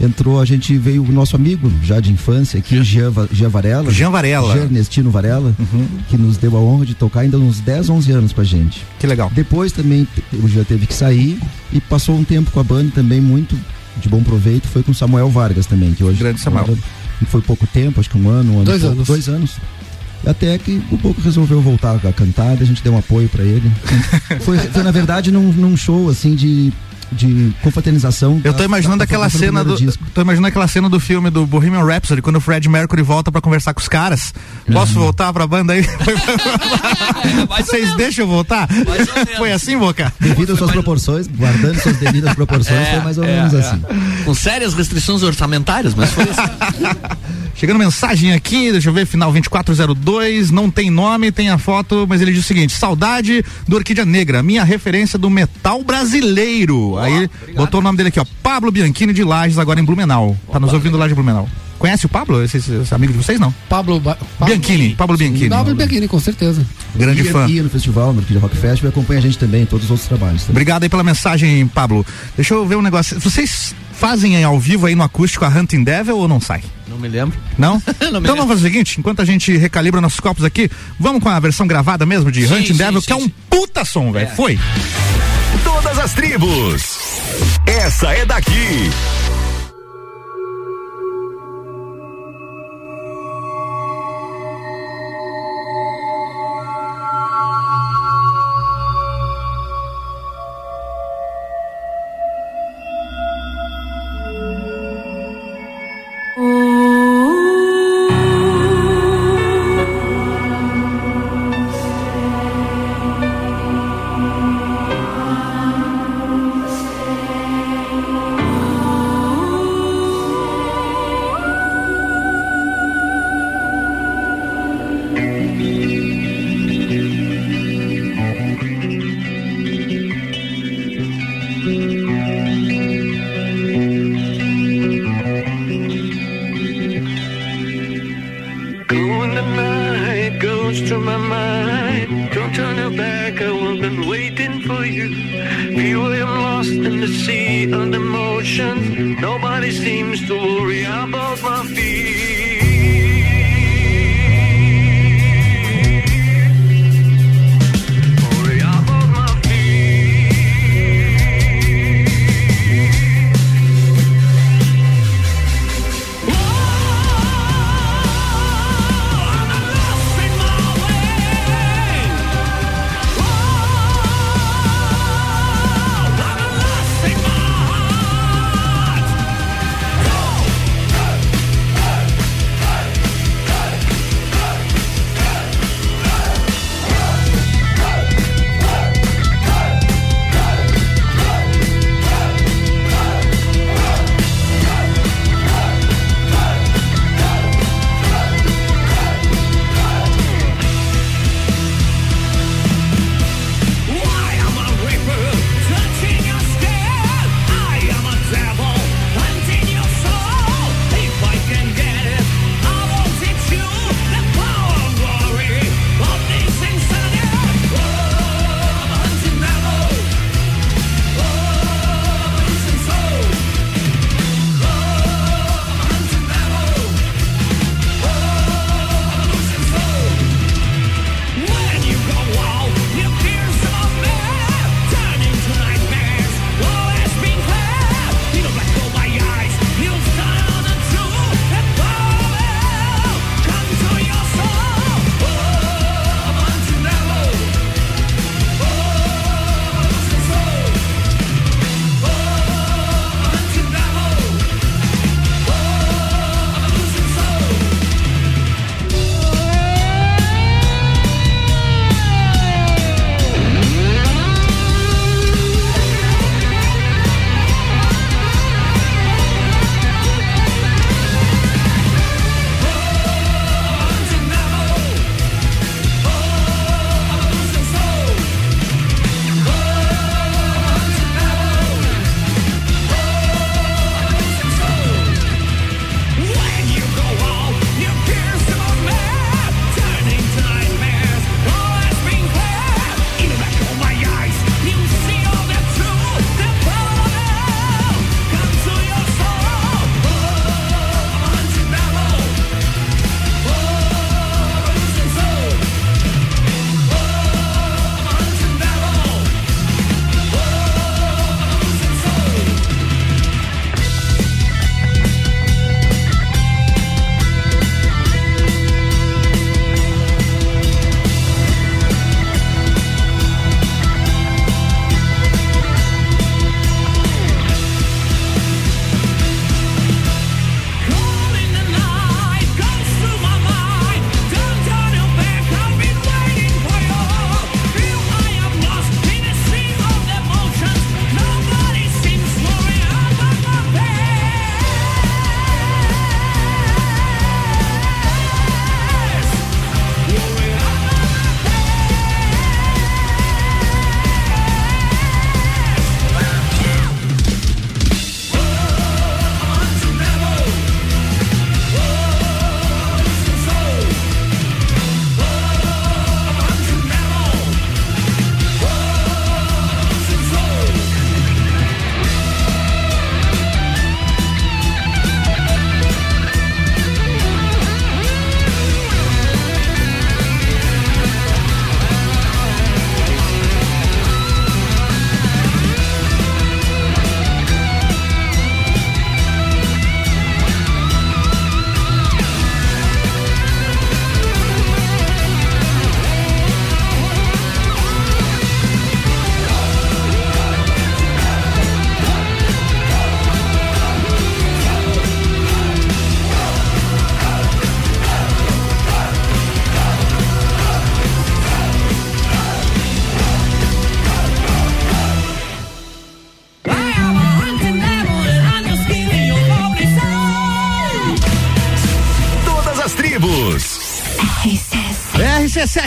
entrou, a gente veio o nosso amigo já de infância aqui, Jean, Jean Varela. Jean Varela. Jean Ernestino Varela, Uhum. que nos deu a honra de tocar ainda uns 10, 11 anos com a gente. Que legal. Depois também o Jean teve que sair e passou um tempo com a banda também muito de bom proveito, foi com Samuel Vargas também, que hoje Grande Samuel. mora foi pouco tempo, acho que um ano, um ano Dois e pouco, anos. dois anos. Até que o Boca resolveu voltar a cantar, a gente deu um apoio pra ele. foi, foi, na verdade num, num show assim de, de confraternização. Eu tô imaginando aquela cena do. Tô imaginando aquela cena do filme do Bohemian Rhapsody, quando o Fred Mercury volta pra conversar com os caras. Posso voltar pra banda aí? Vocês deixam eu voltar? Foi assim, Boca? Devido às suas proporções, guardando suas devidas proporções, foi mais ou menos assim. Com sérias restrições orçamentárias, mas foi assim. Chegando mensagem aqui, deixa eu ver, final 2402, não tem nome, tem a foto, mas ele diz o seguinte: saudade do Orquídea Negra, minha referência do metal brasileiro. Aí botou o nome dele aqui, ó, Pablo Bianchini de Lages, agora em Blumenau. Tá nos ouvindo lá de Blumenau. Conhece o Pablo? Esse, esse, esse amigo de vocês, não? Pablo, ba Pablo Bianchini, Pablo Bianchini. Pablo Bianchini, com certeza. Grande ia, fã. Ia no festival, no Orquídea Rock Festival, e acompanha a gente também em todos os outros trabalhos. Também. Obrigado aí pela mensagem, Pablo. Deixa eu ver um negócio. Vocês fazem ao vivo aí no acústico a Hunting Devil ou não sai? Não me lembro. Não? Não me então lembro. vamos fazer o seguinte, enquanto a gente recalibra nossos copos aqui, vamos com a versão gravada mesmo de Sim, Hunting sim, Devil, sim, que é um puta som, velho. Foi. Todas as tribos. Essa é daqui.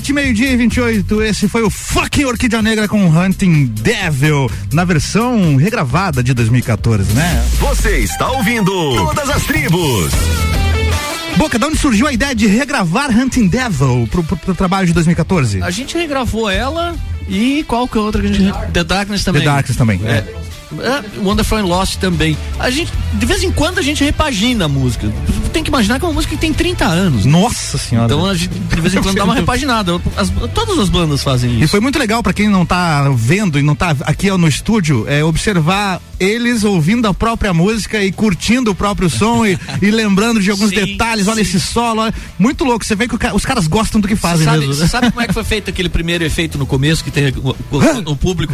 RC7, meio-dia e 28. Esse foi o fucking Orquídea Negra com Hunting Devil, na versão regravada de 2014, né? Você está ouvindo Todas as Tribos. Boca, de onde surgiu a ideia de regravar Hunting Devil pro, pro, pro trabalho de 2014? A gente regravou ela e qual que é a outra que a gente. The Darkness também. The Darkness também. É. É, Wonderful and Lost também. A gente, de vez em quando a gente repagina a música. Tem que imaginar que é uma música que tem 30 anos. Nossa senhora. Então a gente, de vez em quando dá uma repaginada. As- todas as bandas fazem isso. E foi muito legal pra quem não tá vendo e não tá aqui no estúdio, é, observar eles ouvindo a própria música e curtindo o próprio som e, e lembrando de alguns Sim, detalhes. Olha sim. esse solo, olha, muito louco. Você vê que os caras gostam do que fazem sabe, mesmo. você sabe como é que foi feito aquele primeiro efeito no começo que tem o, o- o público?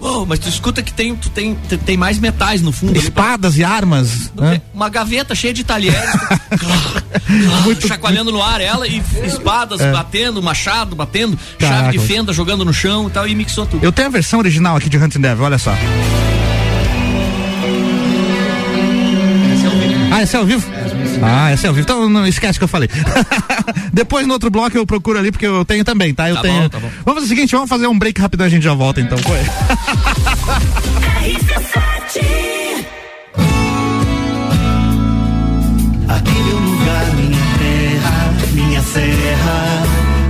Oh, mas tu escuta que tem, tu tem, tem- mais metais no fundo. Espadas e armas. né? Uma gaveta cheia de talheres, chacoalhando no ar ela e espadas É. batendo, machado batendo, Caraca. chave de fenda jogando no chão e tal, e mixou tudo. Eu tenho a versão original aqui de Hunting Devil, olha só. Ah, esse é ao vivo? Ah, esse é ao vivo. Então não esquece que eu falei. Depois no outro bloco eu procuro ali porque eu tenho também, tá? Eu Tá tenho. bom, tá bom. Vamos fazer o seguinte, vamos fazer um break rapidão e a gente já volta então. Foi. Aqui meu lugar, minha terra, minha serra.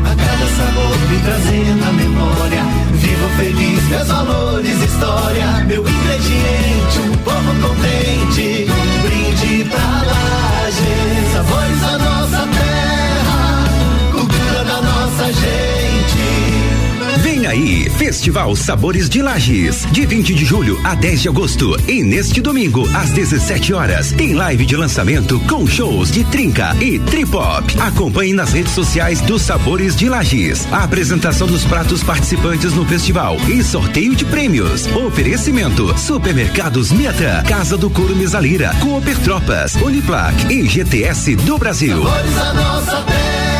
A cada sabor me trazendo a memória. Vivo feliz, meus valores, história. Meu ingrediente, um povo contente. Vem aí, Festival Sabores de Lages, de 20 de julho a 10 de agosto. E neste domingo, às 17 horas, tem live de lançamento com shows de Trinca e Tripop. Acompanhe nas redes sociais dos Sabores de Lages. A apresentação dos pratos participantes no festival e sorteio de prêmios. Oferecimento: Supermercados Miatã, Casa do Couro Mesalira, Cooper Tropas, Uniplac e GTS do Brasil. Sabores da nossa terra,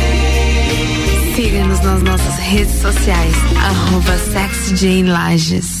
Siga-nos nas nossas redes sociais, arroba SexyJaneLages.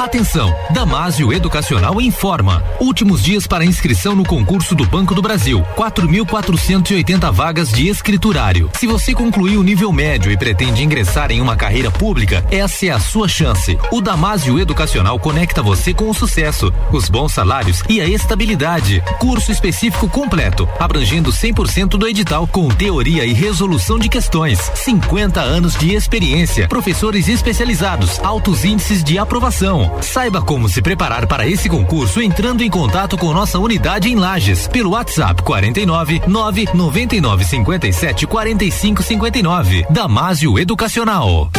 Atenção, Damásio Educacional informa. Últimos dias para inscrição no concurso do Banco do Brasil. 4.480 vagas de escriturário. Se você concluiu o nível médio e pretende ingressar em uma carreira pública, essa é a sua chance. O Damásio Educacional conecta você com o sucesso, os bons salários e a estabilidade. Curso específico completo, abrangendo 100% do edital, com teoria e resolução de questões. 50 anos de experiência, professores especializados, altos índices de aprovação. Saiba como se preparar para esse concurso entrando em contato com nossa unidade em Lages pelo WhatsApp 49 999 57 45 59. Damásio Educacional.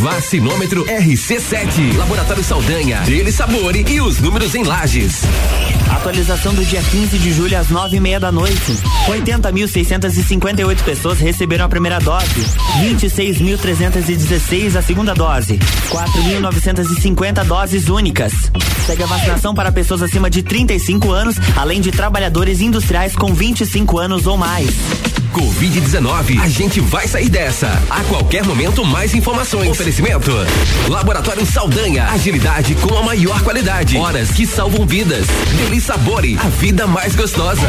Vacinômetro RC7, Laboratório Saldanha, Dele Sabor e os números em lajes. Atualização do dia 15 de julho às nove e meia da noite. 80.658 pessoas receberam a primeira dose. 26.316 a segunda dose. 4.950 doses doses únicas. Segue a vacinação para pessoas acima de 35 anos, além de trabalhadores industriais com 25 anos ou mais. Covid-19, a gente vai sair dessa. A qualquer momento, mais informações. Oferecimento: Laboratório Saldanha, agilidade com a maior qualidade. Horas que salvam vidas. Deli Sabore, a vida mais gostosa.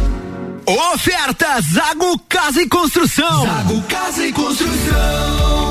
Oferta Zago Casa e Construção. Zago Casa e Construção.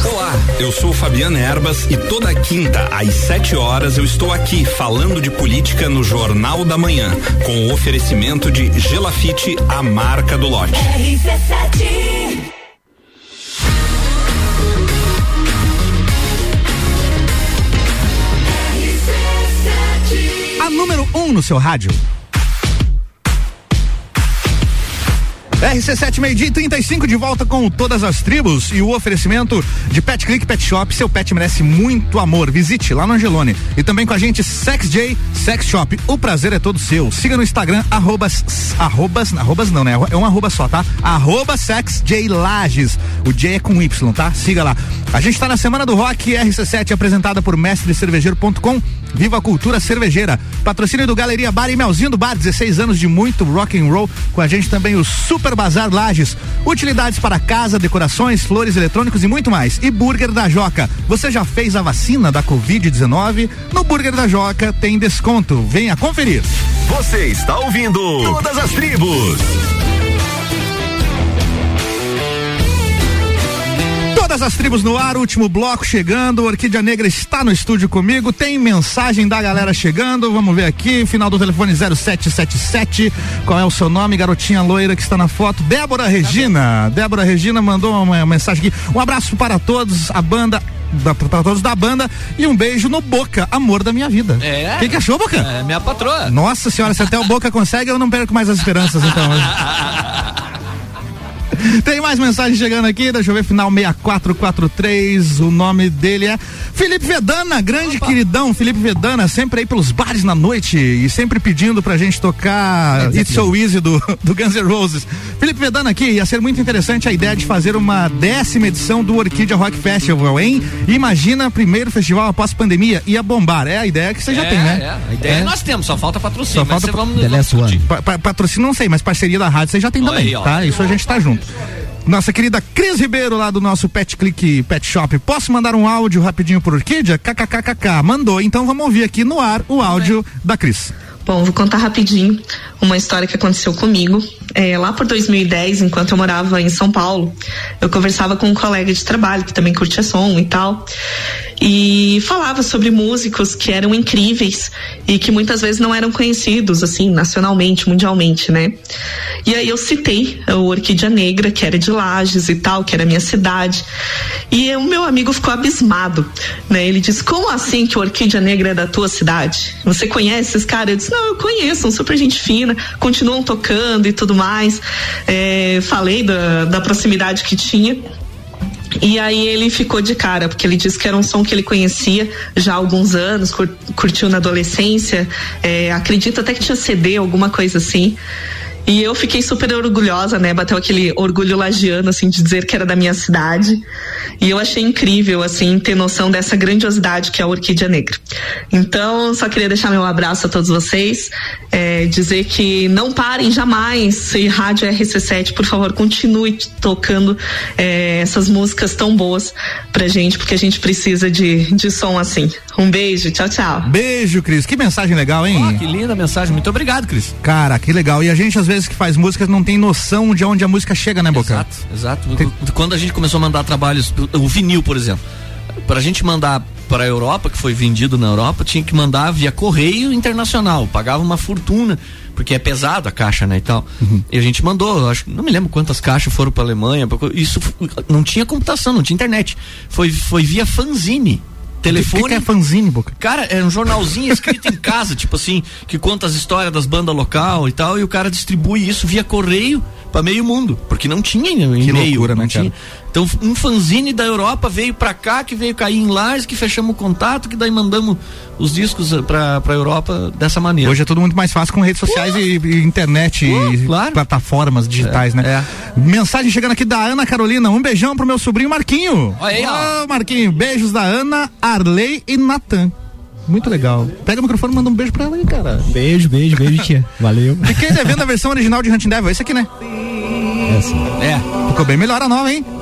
Olá, eu sou Fabiana Erbas e toda quinta às 7 horas eu estou aqui falando de política no Jornal da Manhã, com o oferecimento de Gelafite, a marca do lote. A número 1 um no seu rádio. RC7 meio-dia e 35 de volta com todas as tribos e o oferecimento de Pet Click Pet Shop. Seu pet merece muito amor. Visite lá no Angelone. E também com a gente Sex J Sex Shop. O prazer é todo seu. Siga no Instagram, arrobas, arrobas, arrobas não, né? É um arroba só, tá? Arroba Sex J Lages. O J é com Y, tá? Siga lá. A gente tá na Semana do Rock RC7 apresentada por mestrecervejeiro.com. Viva a cultura cervejeira. Patrocínio do Galeria Bar e Melzinho do Bar, 16 anos de muito rock and roll. Com a gente também o Super Bazar Lages. Utilidades para casa, decorações, flores eletrônicos e muito mais. E Burger da Joca. Você já fez a vacina da Covid-19? No Burger da Joca tem desconto. Venha conferir. Você está ouvindo Todas as Tribos. Todas as tribos no ar, último bloco chegando. Orquídea Negra está no estúdio comigo. Tem mensagem da galera chegando. Vamos ver aqui. Final do telefone 0777. Qual é o seu nome, garotinha loira que está na foto? Débora Regina. Débora Regina mandou uma mensagem aqui. Um abraço para todos, a banda para todos da banda e um beijo no Boca, amor da minha vida. É. O que, que achou, Boca? É minha patroa. Nossa senhora, se até o Boca consegue, eu não perco mais as esperanças, então. Tem mais mensagem chegando aqui, deixa eu ver, final 6443. O nome dele é Felipe Vedana, grande Opa. queridão. Felipe Vedana, sempre aí pelos bares na noite e sempre pedindo pra gente tocar é, It's So Easy do, do Guns N' Roses. Felipe Vedana aqui, ia ser muito interessante a ideia de fazer uma décima edição do Orquídea Rock Festival, hein? Imagina, primeiro festival após pandemia, ia bombar. É a ideia que você é, já tem, né? É. A ideia é. nós temos, só falta patrocínio. Só falta vamos, vamos pa, pa, patrocínio não sei, mas parceria da rádio você já tem Olha também, aí, tá? Isso a gente tá junto. Nossa querida Cris Ribeiro, lá do nosso Pet Click Pet Shop. Posso mandar um áudio rapidinho por Orquídea? KKKKK. Mandou, então vamos ouvir aqui no ar o áudio da Cris. Bom, vou contar rapidinho uma história que aconteceu comigo. É, lá por 2010, enquanto eu morava em São Paulo, eu conversava com um colega de trabalho que também curtia som e tal. E falava sobre músicos que eram incríveis e que muitas vezes não eram conhecidos, assim, nacionalmente, mundialmente, né? E aí eu citei o Orquídea Negra, que era de Lages e tal, que era minha cidade. E o meu amigo ficou abismado, né? Ele disse: Como assim que o Orquídea Negra é da tua cidade? Você conhece esses caras? Eu disse: Não, eu conheço, são super gente fina, continuam tocando e tudo mais. É, falei da, da proximidade que tinha. E aí ele ficou de cara, porque ele disse que era um som que ele conhecia já há alguns anos, cur, curtiu na adolescência, é, acredito até que tinha CD, alguma coisa assim. E eu fiquei super orgulhosa, né? Bateu aquele orgulho lagiano, assim, de dizer que era da minha cidade. E eu achei incrível, assim, ter noção dessa grandiosidade que é a Orquídea Negra. Então, só queria deixar meu abraço a todos vocês, é, dizer que não parem jamais. E Rádio RC7, por favor, continue tocando é, essas músicas tão boas pra gente, porque a gente precisa de, de som assim. Um beijo, tchau, tchau. Beijo, Cris. Que mensagem legal, hein? Oh, que linda mensagem. Muito obrigado, Cris. Cara, que legal. E a gente, às vezes, que faz música, não tem noção de onde a música chega, né, Boca? Exato, exato. Quando a gente começou a mandar trabalhos, o vinil, por exemplo, pra gente mandar para a Europa, que foi vendido na Europa, tinha que mandar via correio internacional, pagava uma fortuna, porque é pesado a caixa, né, e tal. Uhum. E a gente mandou, acho, não me lembro quantas caixas foram para Alemanha, pra- isso não tinha computação, não tinha internet. Foi foi via fanzine. Telefone. O que que é fanzine, Boca? Cara, é um jornalzinho escrito em casa, tipo assim, que conta as histórias das bandas local e tal, e o cara distribui isso via correio pra meio mundo, porque não tinha e-mail, loucura, não né, tinha. cara? Então, um fanzine da Europa veio pra cá, que veio cair em Lars, que fechamos o contato, que daí mandamos os discos eh, pra, pra Europa dessa maneira. Hoje é tudo muito mais fácil com redes sociais e, e internet e plataformas digitais, né? Mensagem chegando aqui da Ana Carolina. Um beijão pro meu sobrinho Marquinho. Olha aí, ó. Ô, Marquinho, beijos da Ana, Arley e Natan. Muito legal. Pega o microfone e manda um beijo pra ela aí, cara. Beijo, beijo, beijo, tia. Valeu. Fiquei devendo a versão original de Hunting Devil. Esse aqui, né? É assim. É. Ficou bem melhor a nova, hein?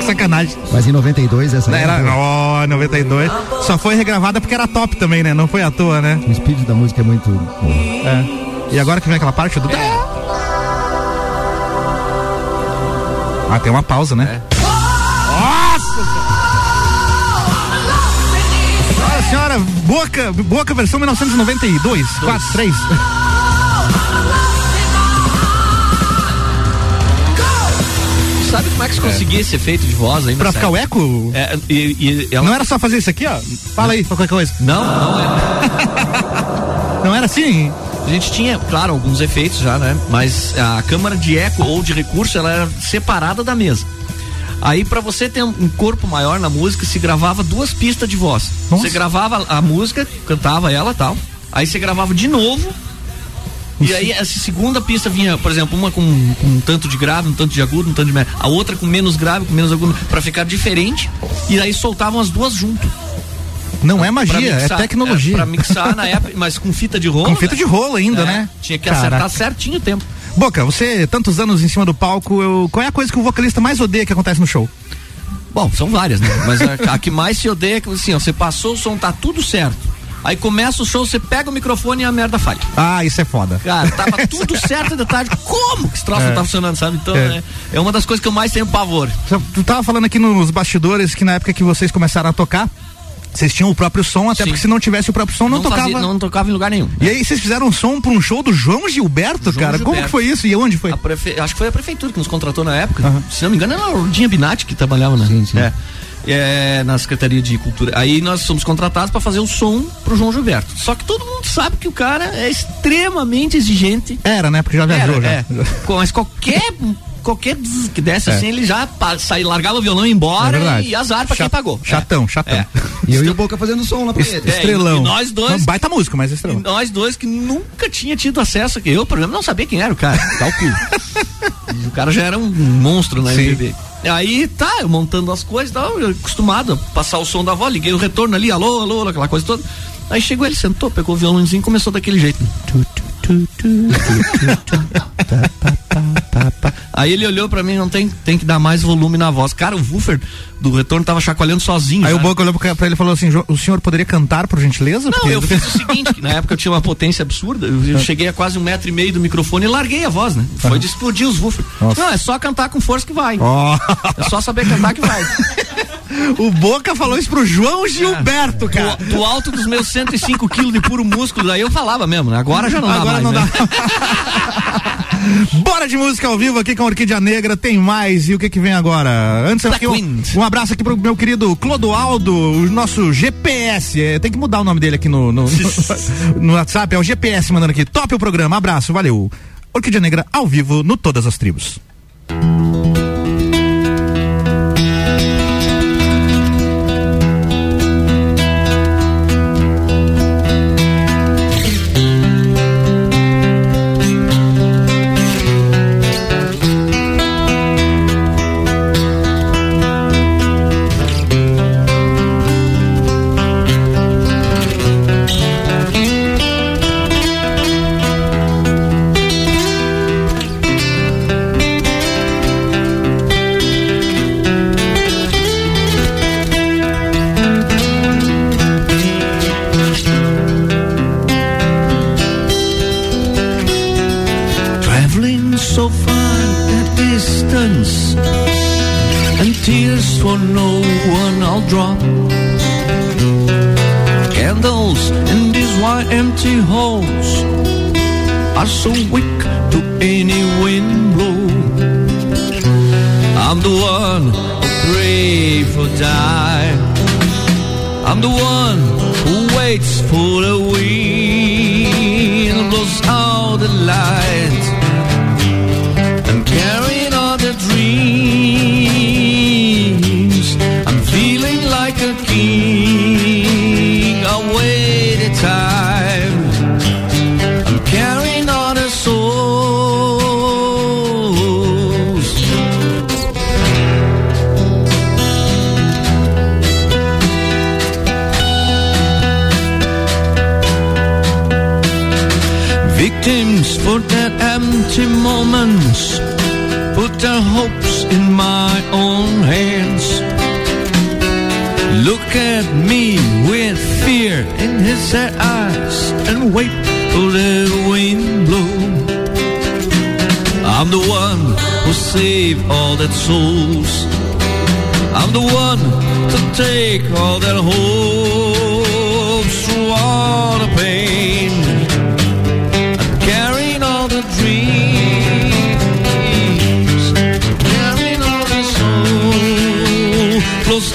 Que Sacanagem. Mas em 92 essa aí Era, ó, 92. Só foi regravada porque era top também, né? Não foi à toa, né? O espírito da música é muito bom. É. E agora que vem aquela parte do. Ah, tem uma pausa, né? Nossa! Boca, Boca versão 1992, 4, 3. Sabe como é que se conseguia esse efeito de voz aí? Pra ficar o eco? É, e, e ela... Não era só fazer isso aqui, ó? Fala aí, qualquer coisa. Não, não é. Não era assim? A gente tinha, claro, alguns efeitos já, né? Mas a câmara de eco ou de recurso, ela era separada da mesa. Aí, pra você ter um corpo maior na música, se gravava duas pistas de voz. Você gravava a música, cantava ela tal. Aí você gravava de novo. E aí, essa segunda pista vinha, por exemplo, uma com, com um tanto de grave, um tanto de agudo, um tanto de. A outra com menos grave, com menos agudo, pra ficar diferente. E aí soltavam as duas junto. Não é magia, mixar, é tecnologia. É, pra mixar na época, mas com fita de rolo. Com fita de rolo ainda, É, né? Tinha que acertar Caraca. certinho o tempo. Boca, você, tantos anos em cima do palco, eu- qual é a coisa que o vocalista mais odeia que acontece no show? Bom, são várias, né? Mas a, a que mais se odeia é que assim, ó, você passou o som, tá tudo certo. Aí começa o show, você pega o microfone e a merda falha. Ah, isso é foda. Cara, tava tudo certo de tarde. Como que esse troço É. não tá funcionando, sabe? Então, É. é. É, uma das coisas que eu mais tenho pavor. Tu tava falando aqui nos bastidores que na época que vocês começaram a tocar, vocês tinham o próprio som, até Sim. porque se não tivesse o próprio som, não, tocava. fazia- não tocava em lugar nenhum. E aí vocês fizeram um som pra um show do João Gilberto, cara? Como Gilberto. que foi isso? E onde foi? Prefe- Acho que foi a prefeitura que nos contratou na época. Se não me engano, era a Lurdinha Binatti que trabalhava, né? Sim, sim. É. É, na Secretaria de Cultura. Aí nós somos contratados para fazer o som pro João Gilberto. Só que todo mundo sabe que o cara é extremamente exigente. Era, né? Porque já viajou Era, já. é. Mas qualquer qualquer que desse É. assim, ele já sai, largava o violão e embora É e azar pra quem pagou. Chatão, chatão. É. E eu e o Boca fazendo som lá pra ele. Estrelão. e nós dois- baita música, mas estrelão. nós dois que nunca tinha tido acesso aqui. Eu, por exemplo, não sabia quem era o cara. E o cara já era um monstro na Sim. MPB. Aí tá, eu montando as coisas, tal, eu acostumado a passar o som da voz, liguei o retorno ali, alô, alô, aquela coisa toda. Aí chegou ele, sentou, pegou o violãozinho e começou daquele jeito. Aí ele olhou pra mim, não tem, tem que dar mais volume na voz. Cara, o woofer do retorno tava chacoalhando sozinho. Aí o? Boca olhou pra ele e falou assim: "Jo- o senhor poderia cantar, por gentileza? Não, Porque- eu fiz o seguinte, na época eu tinha uma potência absurda, eu, eu cheguei a quase um metro e meio do microfone e larguei a voz, né? Foi de explodir os woofers. Não, é só cantar com força que vai. Ó. É só saber cantar que vai. O Boca falou isso pro João Gilberto, cara. Do, do alto dos meus 105 quilos de puro músculo, daí eu falava mesmo, né? Agora já não dá Agora mais, não né? Bora de música ao vivo aqui com a Orquídea Negra, tem mais. E o que que vem agora? Antes aqui, um, um abraço aqui pro meu querido Clodoaldo, o nosso GPS. É, tem que mudar o nome dele aqui no, no, no- no WhatsApp, é o GPS mandando aqui. Top o programa, abraço, valeu. Orquídea Negra ao vivo no Todas as Tribos. Are so weak to any wind blow. I'm the one who pray for die. I'm the one who waits for the wind blows out the light. Moments put their hopes in my own hands. Look at me with fear in his sad eyes and wait for the wind blow. I'm the one who saved all that souls. I'm the one to take all that hopes through all the pain.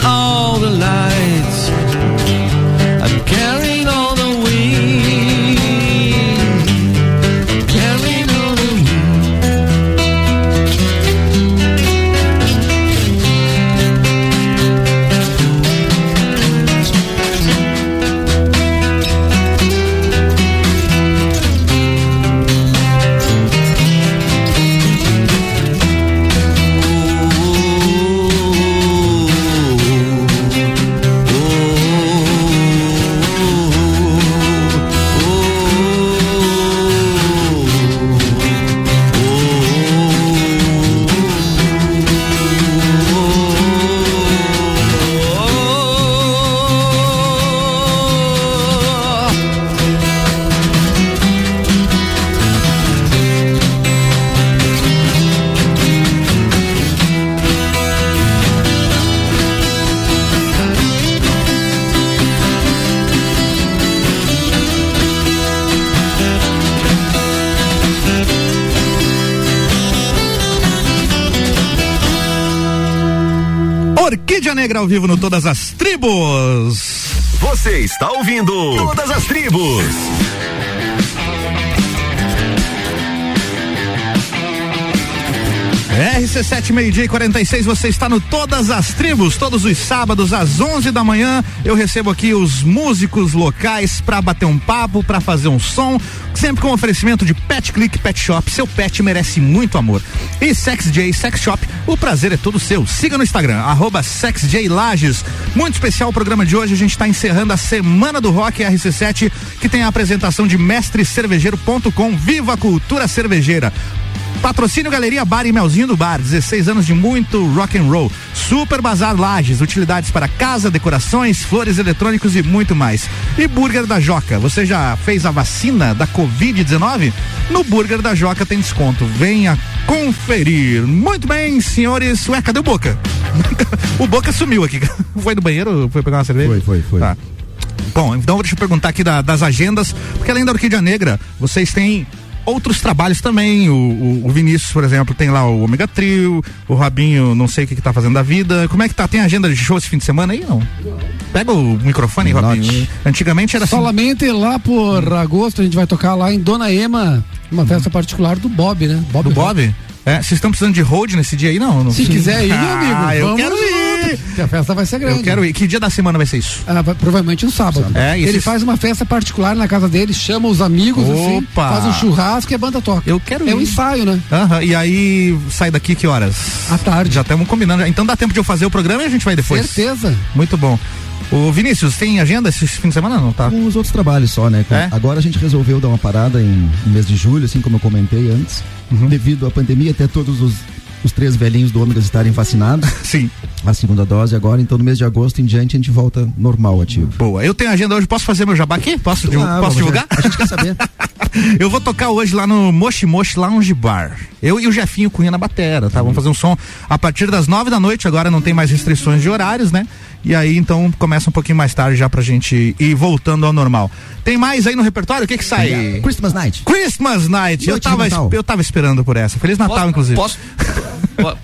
All the ao vivo no Todas as Tribos. Você está ouvindo Todas as Tribos. RC7 meio-dia e 46, você está no Todas as Tribos, todos os sábados às 11 da manhã. Eu recebo aqui os músicos locais para bater um papo, para fazer um som, sempre com oferecimento de Pet Click Pet Shop. Seu pet merece muito amor. E Sex J Sex Shop, o prazer é todo seu. Siga no Instagram, arroba SexJLages. Muito especial o programa de hoje, a gente está encerrando a Semana do Rock RC7, que tem a apresentação de mestrecervejeiro.com. Viva a cultura cervejeira! Patrocínio Galeria Bar e Melzinho do Bar, 16 anos de muito rock and roll. Super Bazar Lages, utilidades para casa, decorações, flores eletrônicos e muito mais. E Burger da Joca, você já fez a vacina da Covid-19? No Burger da Joca tem desconto. Venha conferir. Muito bem, senhores. Ué, cadê o Boca? o Boca sumiu aqui. Foi no banheiro? Foi pegar uma cerveja? Foi, foi, foi. Tá. Bom, então deixa eu perguntar aqui da- das agendas, porque além da Orquídea Negra, vocês têm outros trabalhos também. O, o- o Vinícius, por exemplo, tem lá o Omega Trio, o Rabinho, não sei o que, que tá fazendo da vida. Como é que tá? Tem agenda de show esse fim de semana aí? Não? Pega o microfone, Rabinho. Antigamente era assim. Solamente lá por agosto a gente vai tocar lá em Dona Ema, uma festa particular do Bob, né? Bob Do Bob? É, vocês estão precisando de hold nesse dia aí, não? não Se quiser ir, meu amigo, Ah, eu quero ir. junto, Que a festa vai ser grande. Eu quero ir. Que dia da semana vai ser isso? Ah, vai- provavelmente um sábado. É, Ele faz uma festa particular na casa dele, chama os amigos, assim, faz um churrasco e a banda toca. Eu quero É um ir. ensaio, né? Aham, e aí sai daqui que horas? À tarde. Já estamos combinando. Então dá tempo de eu fazer o programa e a gente vai depois. Certeza. Muito bom. O Vinícius, tem agenda esse fim de semana? Não, tá? Com os outros trabalhos só, né? É? Agora a gente resolveu dar uma parada em, no mês de julho, assim como eu comentei antes. Uhum. Devido à pandemia, até todos os, os três velhinhos do Ômega estarem vacinados. Sim. A segunda dose agora, então no mês de agosto em diante a gente volta normal ativo. Boa. Eu tenho agenda hoje, posso fazer meu jabá aqui? Posso, Ah, posso divulgar? A gente quer saber. Eu vou tocar hoje lá no Moshi Moshi Lounge Bar. Eu e o Jefinho Cunha na batera, tá? Vamos fazer um som a partir das nove da noite, agora não tem mais restrições de horários, né? E aí, então, começa um pouquinho mais tarde já pra gente ir voltando ao normal. Tem mais aí no repertório? O que que sai? Christmas Night. Christmas Night. Eu Noite tava, eu tava esperando por essa. Feliz Natal, Posso- inclusive. Posso?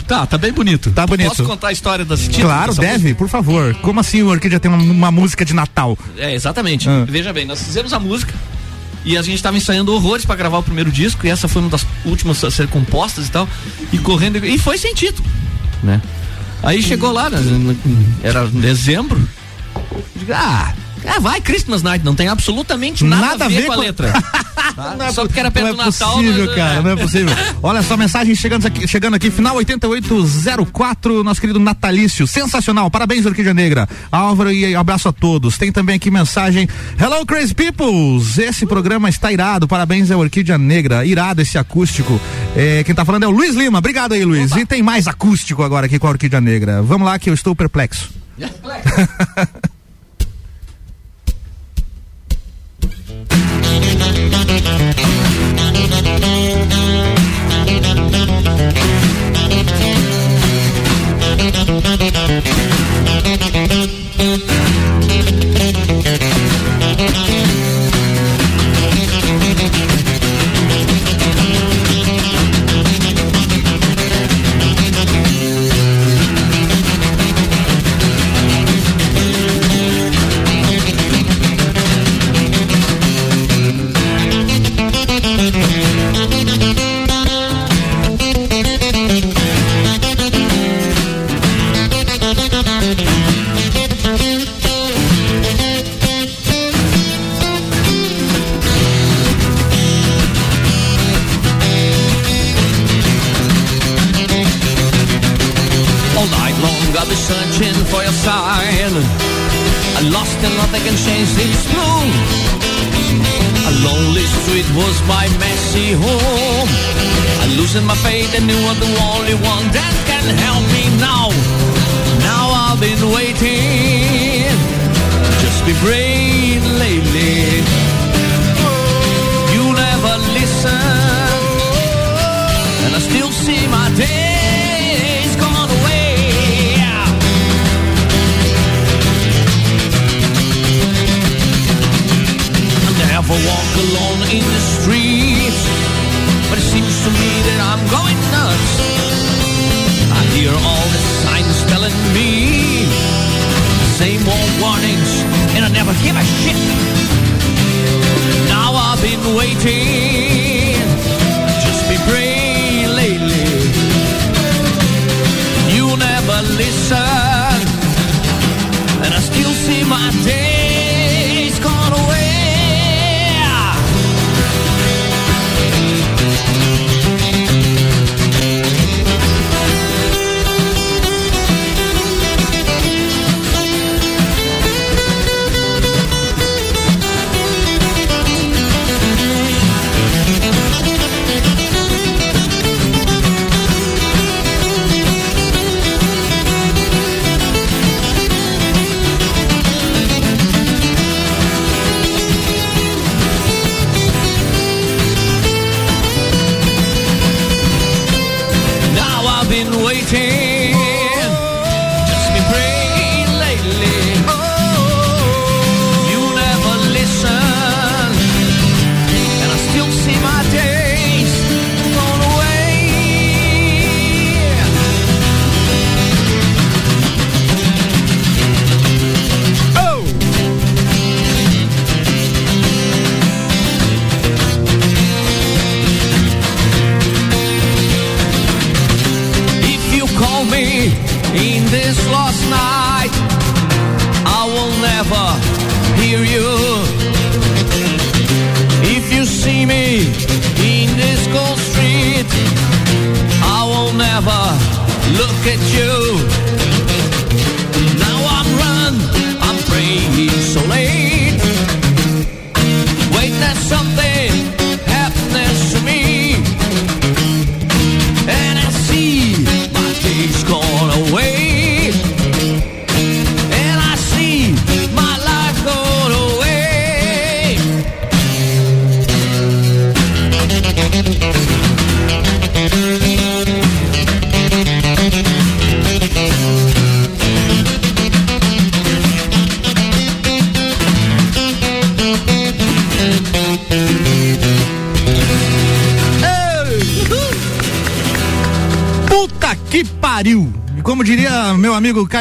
Tá, tá bem bonito. Tá bonito. Posso contar a história das títulos Claro, deve, por favor. Como assim o Orquídea tem uma, uma música de Natal? É, exatamente. Ah. Veja bem, nós fizemos a música e a gente estava ensaiando horrores para gravar o primeiro disco e essa foi uma das últimas a ser compostas e tal. E correndo e foi sem título, né? Aí chegou lá, né, era dezembro. digo, ah, ah, vai Christmas Night, não tem absolutamente nada, a ver, com a letra. Tá? Só porque era perto não é do Natal. possível, mas, cara, é. não é possível. Olha só, mensagem chegando aqui, chegando aqui, final 8804, nosso querido Natalício, sensacional, parabéns Orquídea Negra, Álvaro e abraço a todos. Tem também aqui mensagem, hello crazy peoples, esse programa está irado, parabéns ao Orquídea Negra, irado esse acústico. É, quem tá falando é o Luiz Lima, obrigado aí Luiz. E tem mais acústico agora aqui com a Orquídea Negra. Vamos lá que eu estou perplexo. All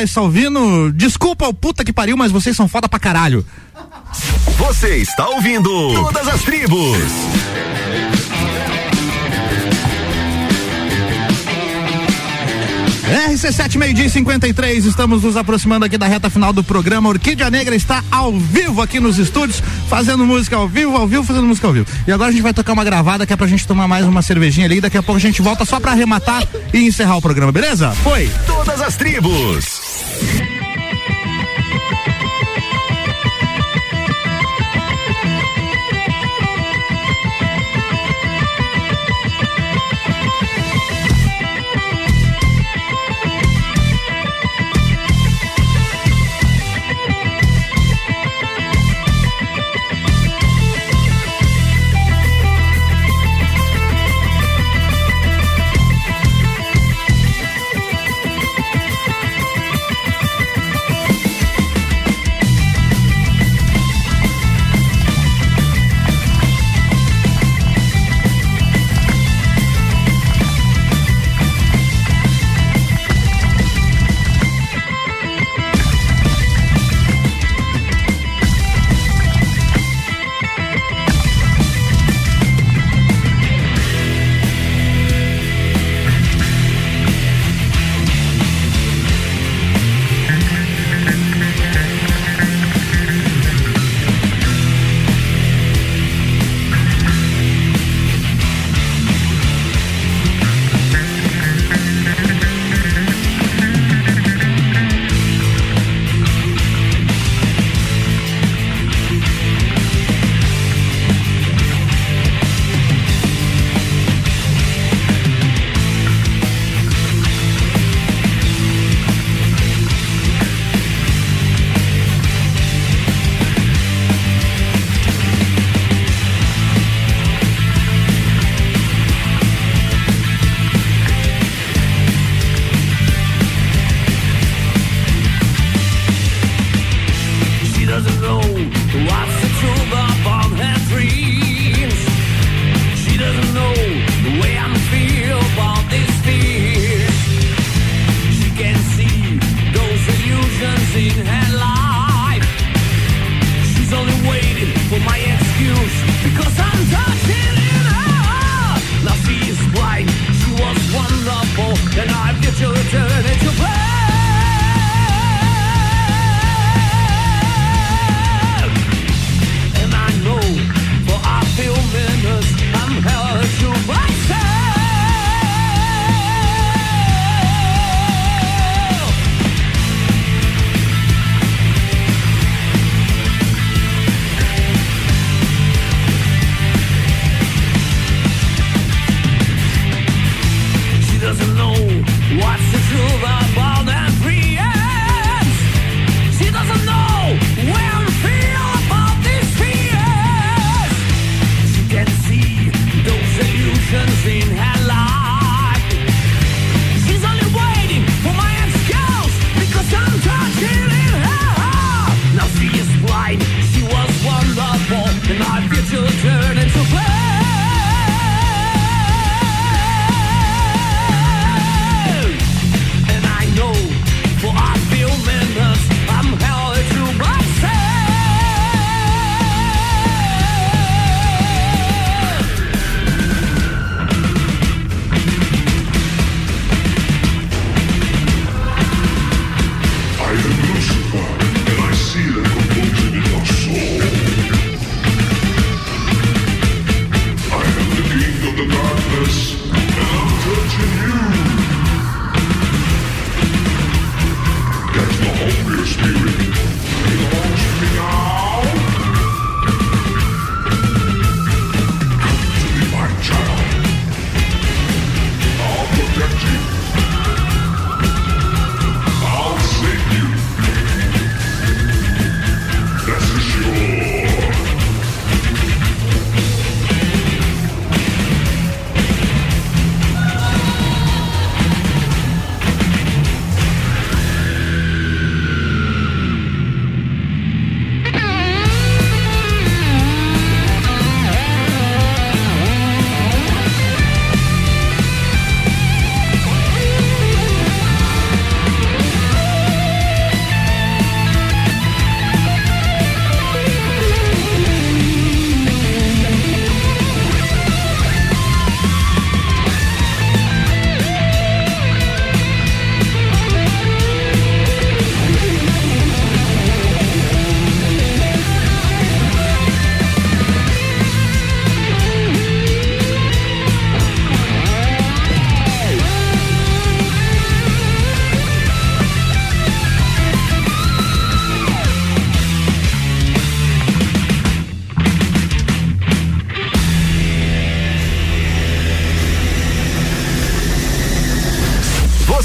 Caio Salvino, desculpa o puta que pariu, mas vocês são foda pra caralho. Você está ouvindo Todas as Tribos. RC7 meio-dia e 53, estamos nos aproximando aqui da reta final do programa. Orquídea Negra está ao vivo aqui nos estúdios, fazendo música ao vivo, ao vivo, fazendo música ao vivo. E agora a gente vai tocar uma gravada que é pra gente tomar mais uma cervejinha ali. Daqui a pouco a gente volta só pra arrematar e encerrar o programa, beleza? Foi! Todas as Tribos.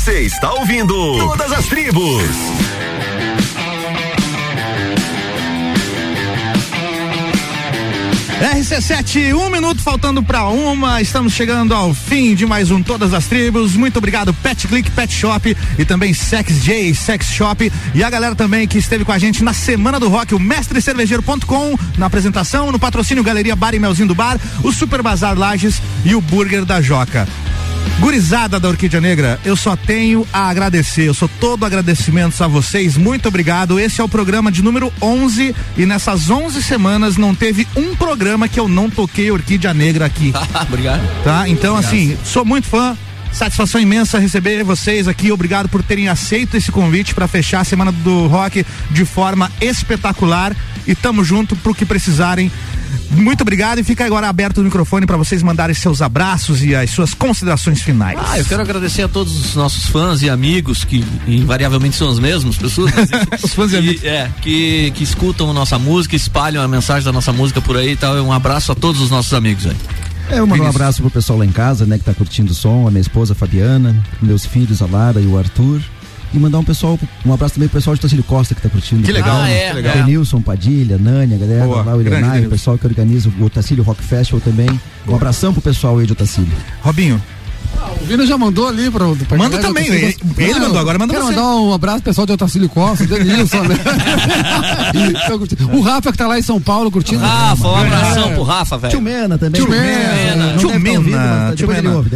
Você está ouvindo Todas as Tribos. RC7, um minuto faltando pra uma. Estamos chegando ao fim de mais um Todas as Tribos. Muito obrigado, Pet Click Pet Shop e também Sex J Sex Shop. E a galera também que esteve com a gente na Semana do Rock, o mestrecervejeiro.com, na apresentação, no patrocínio Galeria Bar e Melzinho do Bar, o Super Bazar Lages e o Burger da Joca. Gurizada da Orquídea Negra, eu só tenho a agradecer. Eu sou todo agradecimentos a vocês. Muito obrigado. Esse é o programa de número 11 e nessas 11 semanas não teve um programa que eu não toquei Orquídea Negra aqui. Obrigado. Tá? Então, assim, sou muito fã. Satisfação imensa receber vocês aqui. Obrigado por terem aceito esse convite para fechar a semana do rock de forma espetacular. E tamo junto pro que precisarem. Muito obrigado e fica agora aberto o microfone para vocês mandarem seus abraços e as suas considerações finais. Ah, eu quero agradecer a todos os nossos fãs e amigos que invariavelmente são as mesmas pessoas. os fãs e amigos. É, que, que escutam a nossa música, espalham a mensagem da nossa música por aí e tal. Um abraço a todos os nossos amigos aí. É, eu mando um abraço pro pessoal lá em casa, né, que tá curtindo o som, a minha esposa a Fabiana, meus filhos, a Lara e o Arthur. E mandar um pessoal, um abraço também pro pessoal de Tacílio Costa que tá curtindo. Que legal, Ah, é, que legal. Denilson, Padilha, Nânia, a galera Boa, lá, o Ilenai, o pessoal que organiza o Otacílio Rock Festival também. Um abração pro pessoal aí de Otacílio. Robinho. O Vina já mandou ali pra, pra Manda galera, também, ele- ele mandou, agora manda quero você. mandar um abraço pro pessoal de Otacílio Costa, Denilson, né? Tô o Rafa que tá lá em São Paulo curtindo. Rafa, um abração É. pro Rafa, velho. Tio Mena também. Tio Mena. Tio Mena. Tio Mena. ouve.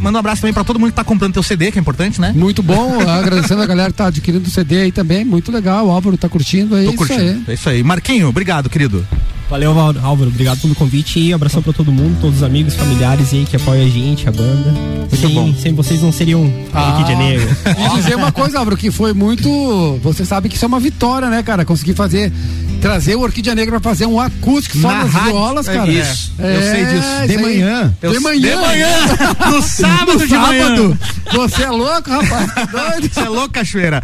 manda um abraço também pra todo mundo que tá comprando teu CD, que é importante, né? Muito bom, agradecendo a galera que tá adquirindo o CD aí também, muito legal, o Álvaro tá curtindo, é Tô isso curtindo. aí. É isso aí. Marquinho, obrigado, querido. Valeu, Val- Álvaro. Obrigado pelo convite e abração pra todo mundo, todos os amigos, familiares aí que apoiam a gente, a banda. sem, bom. sem vocês não seriam Ah, Orquídea Negra. E dizer uma coisa, Álvaro, que foi muito. Você sabe que isso é uma vitória, né, cara? Conseguir fazer. Trazer o Orquídea Negra pra fazer um acústico só Na nas rádio, violas, é cara. isso, eu sei disso. isso De manhã. Eu- De manhã. de manhã. No sábado No de manhã. Você é louco, rapaz? Tá doido? Você é louco, Cachoeira?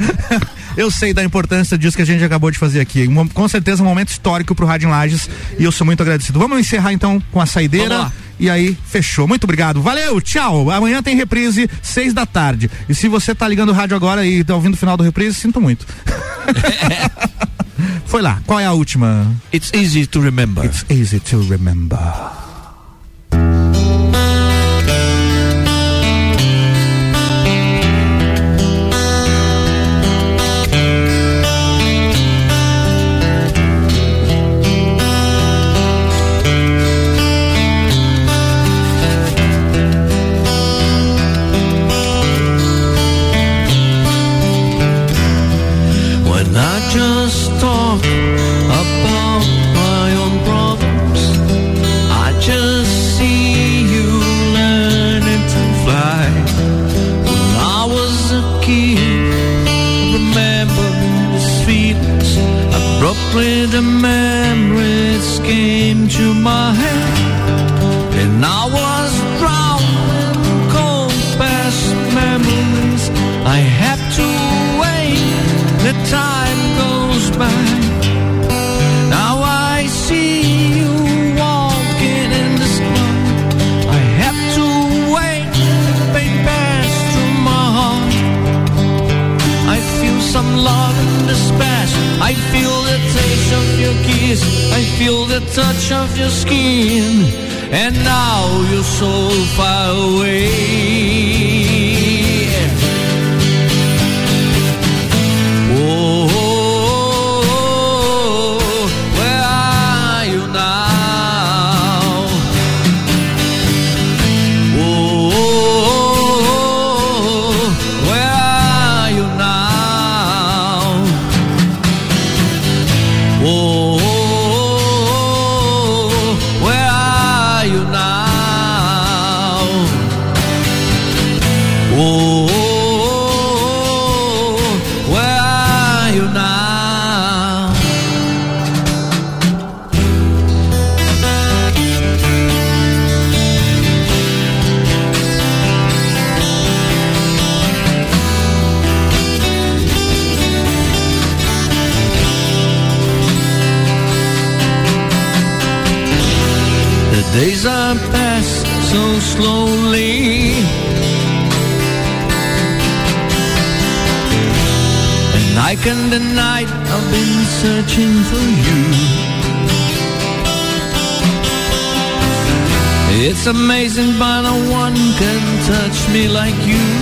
Eu sei da importância disso que a gente acabou de fazer aqui. Um- com certeza um momento histórico pro Rádio Lages e eu sou muito agradecido. Vamos encerrar então com a saideira. E aí, fechou. Muito obrigado. Valeu, tchau. Amanhã tem reprise, seis da tarde. E se você tá ligando o rádio agora e tá ouvindo o final do reprise, sinto muito. Foi lá. Qual é a última? It's easy to remember. It's easy to remember. And now you're so far away. Like you.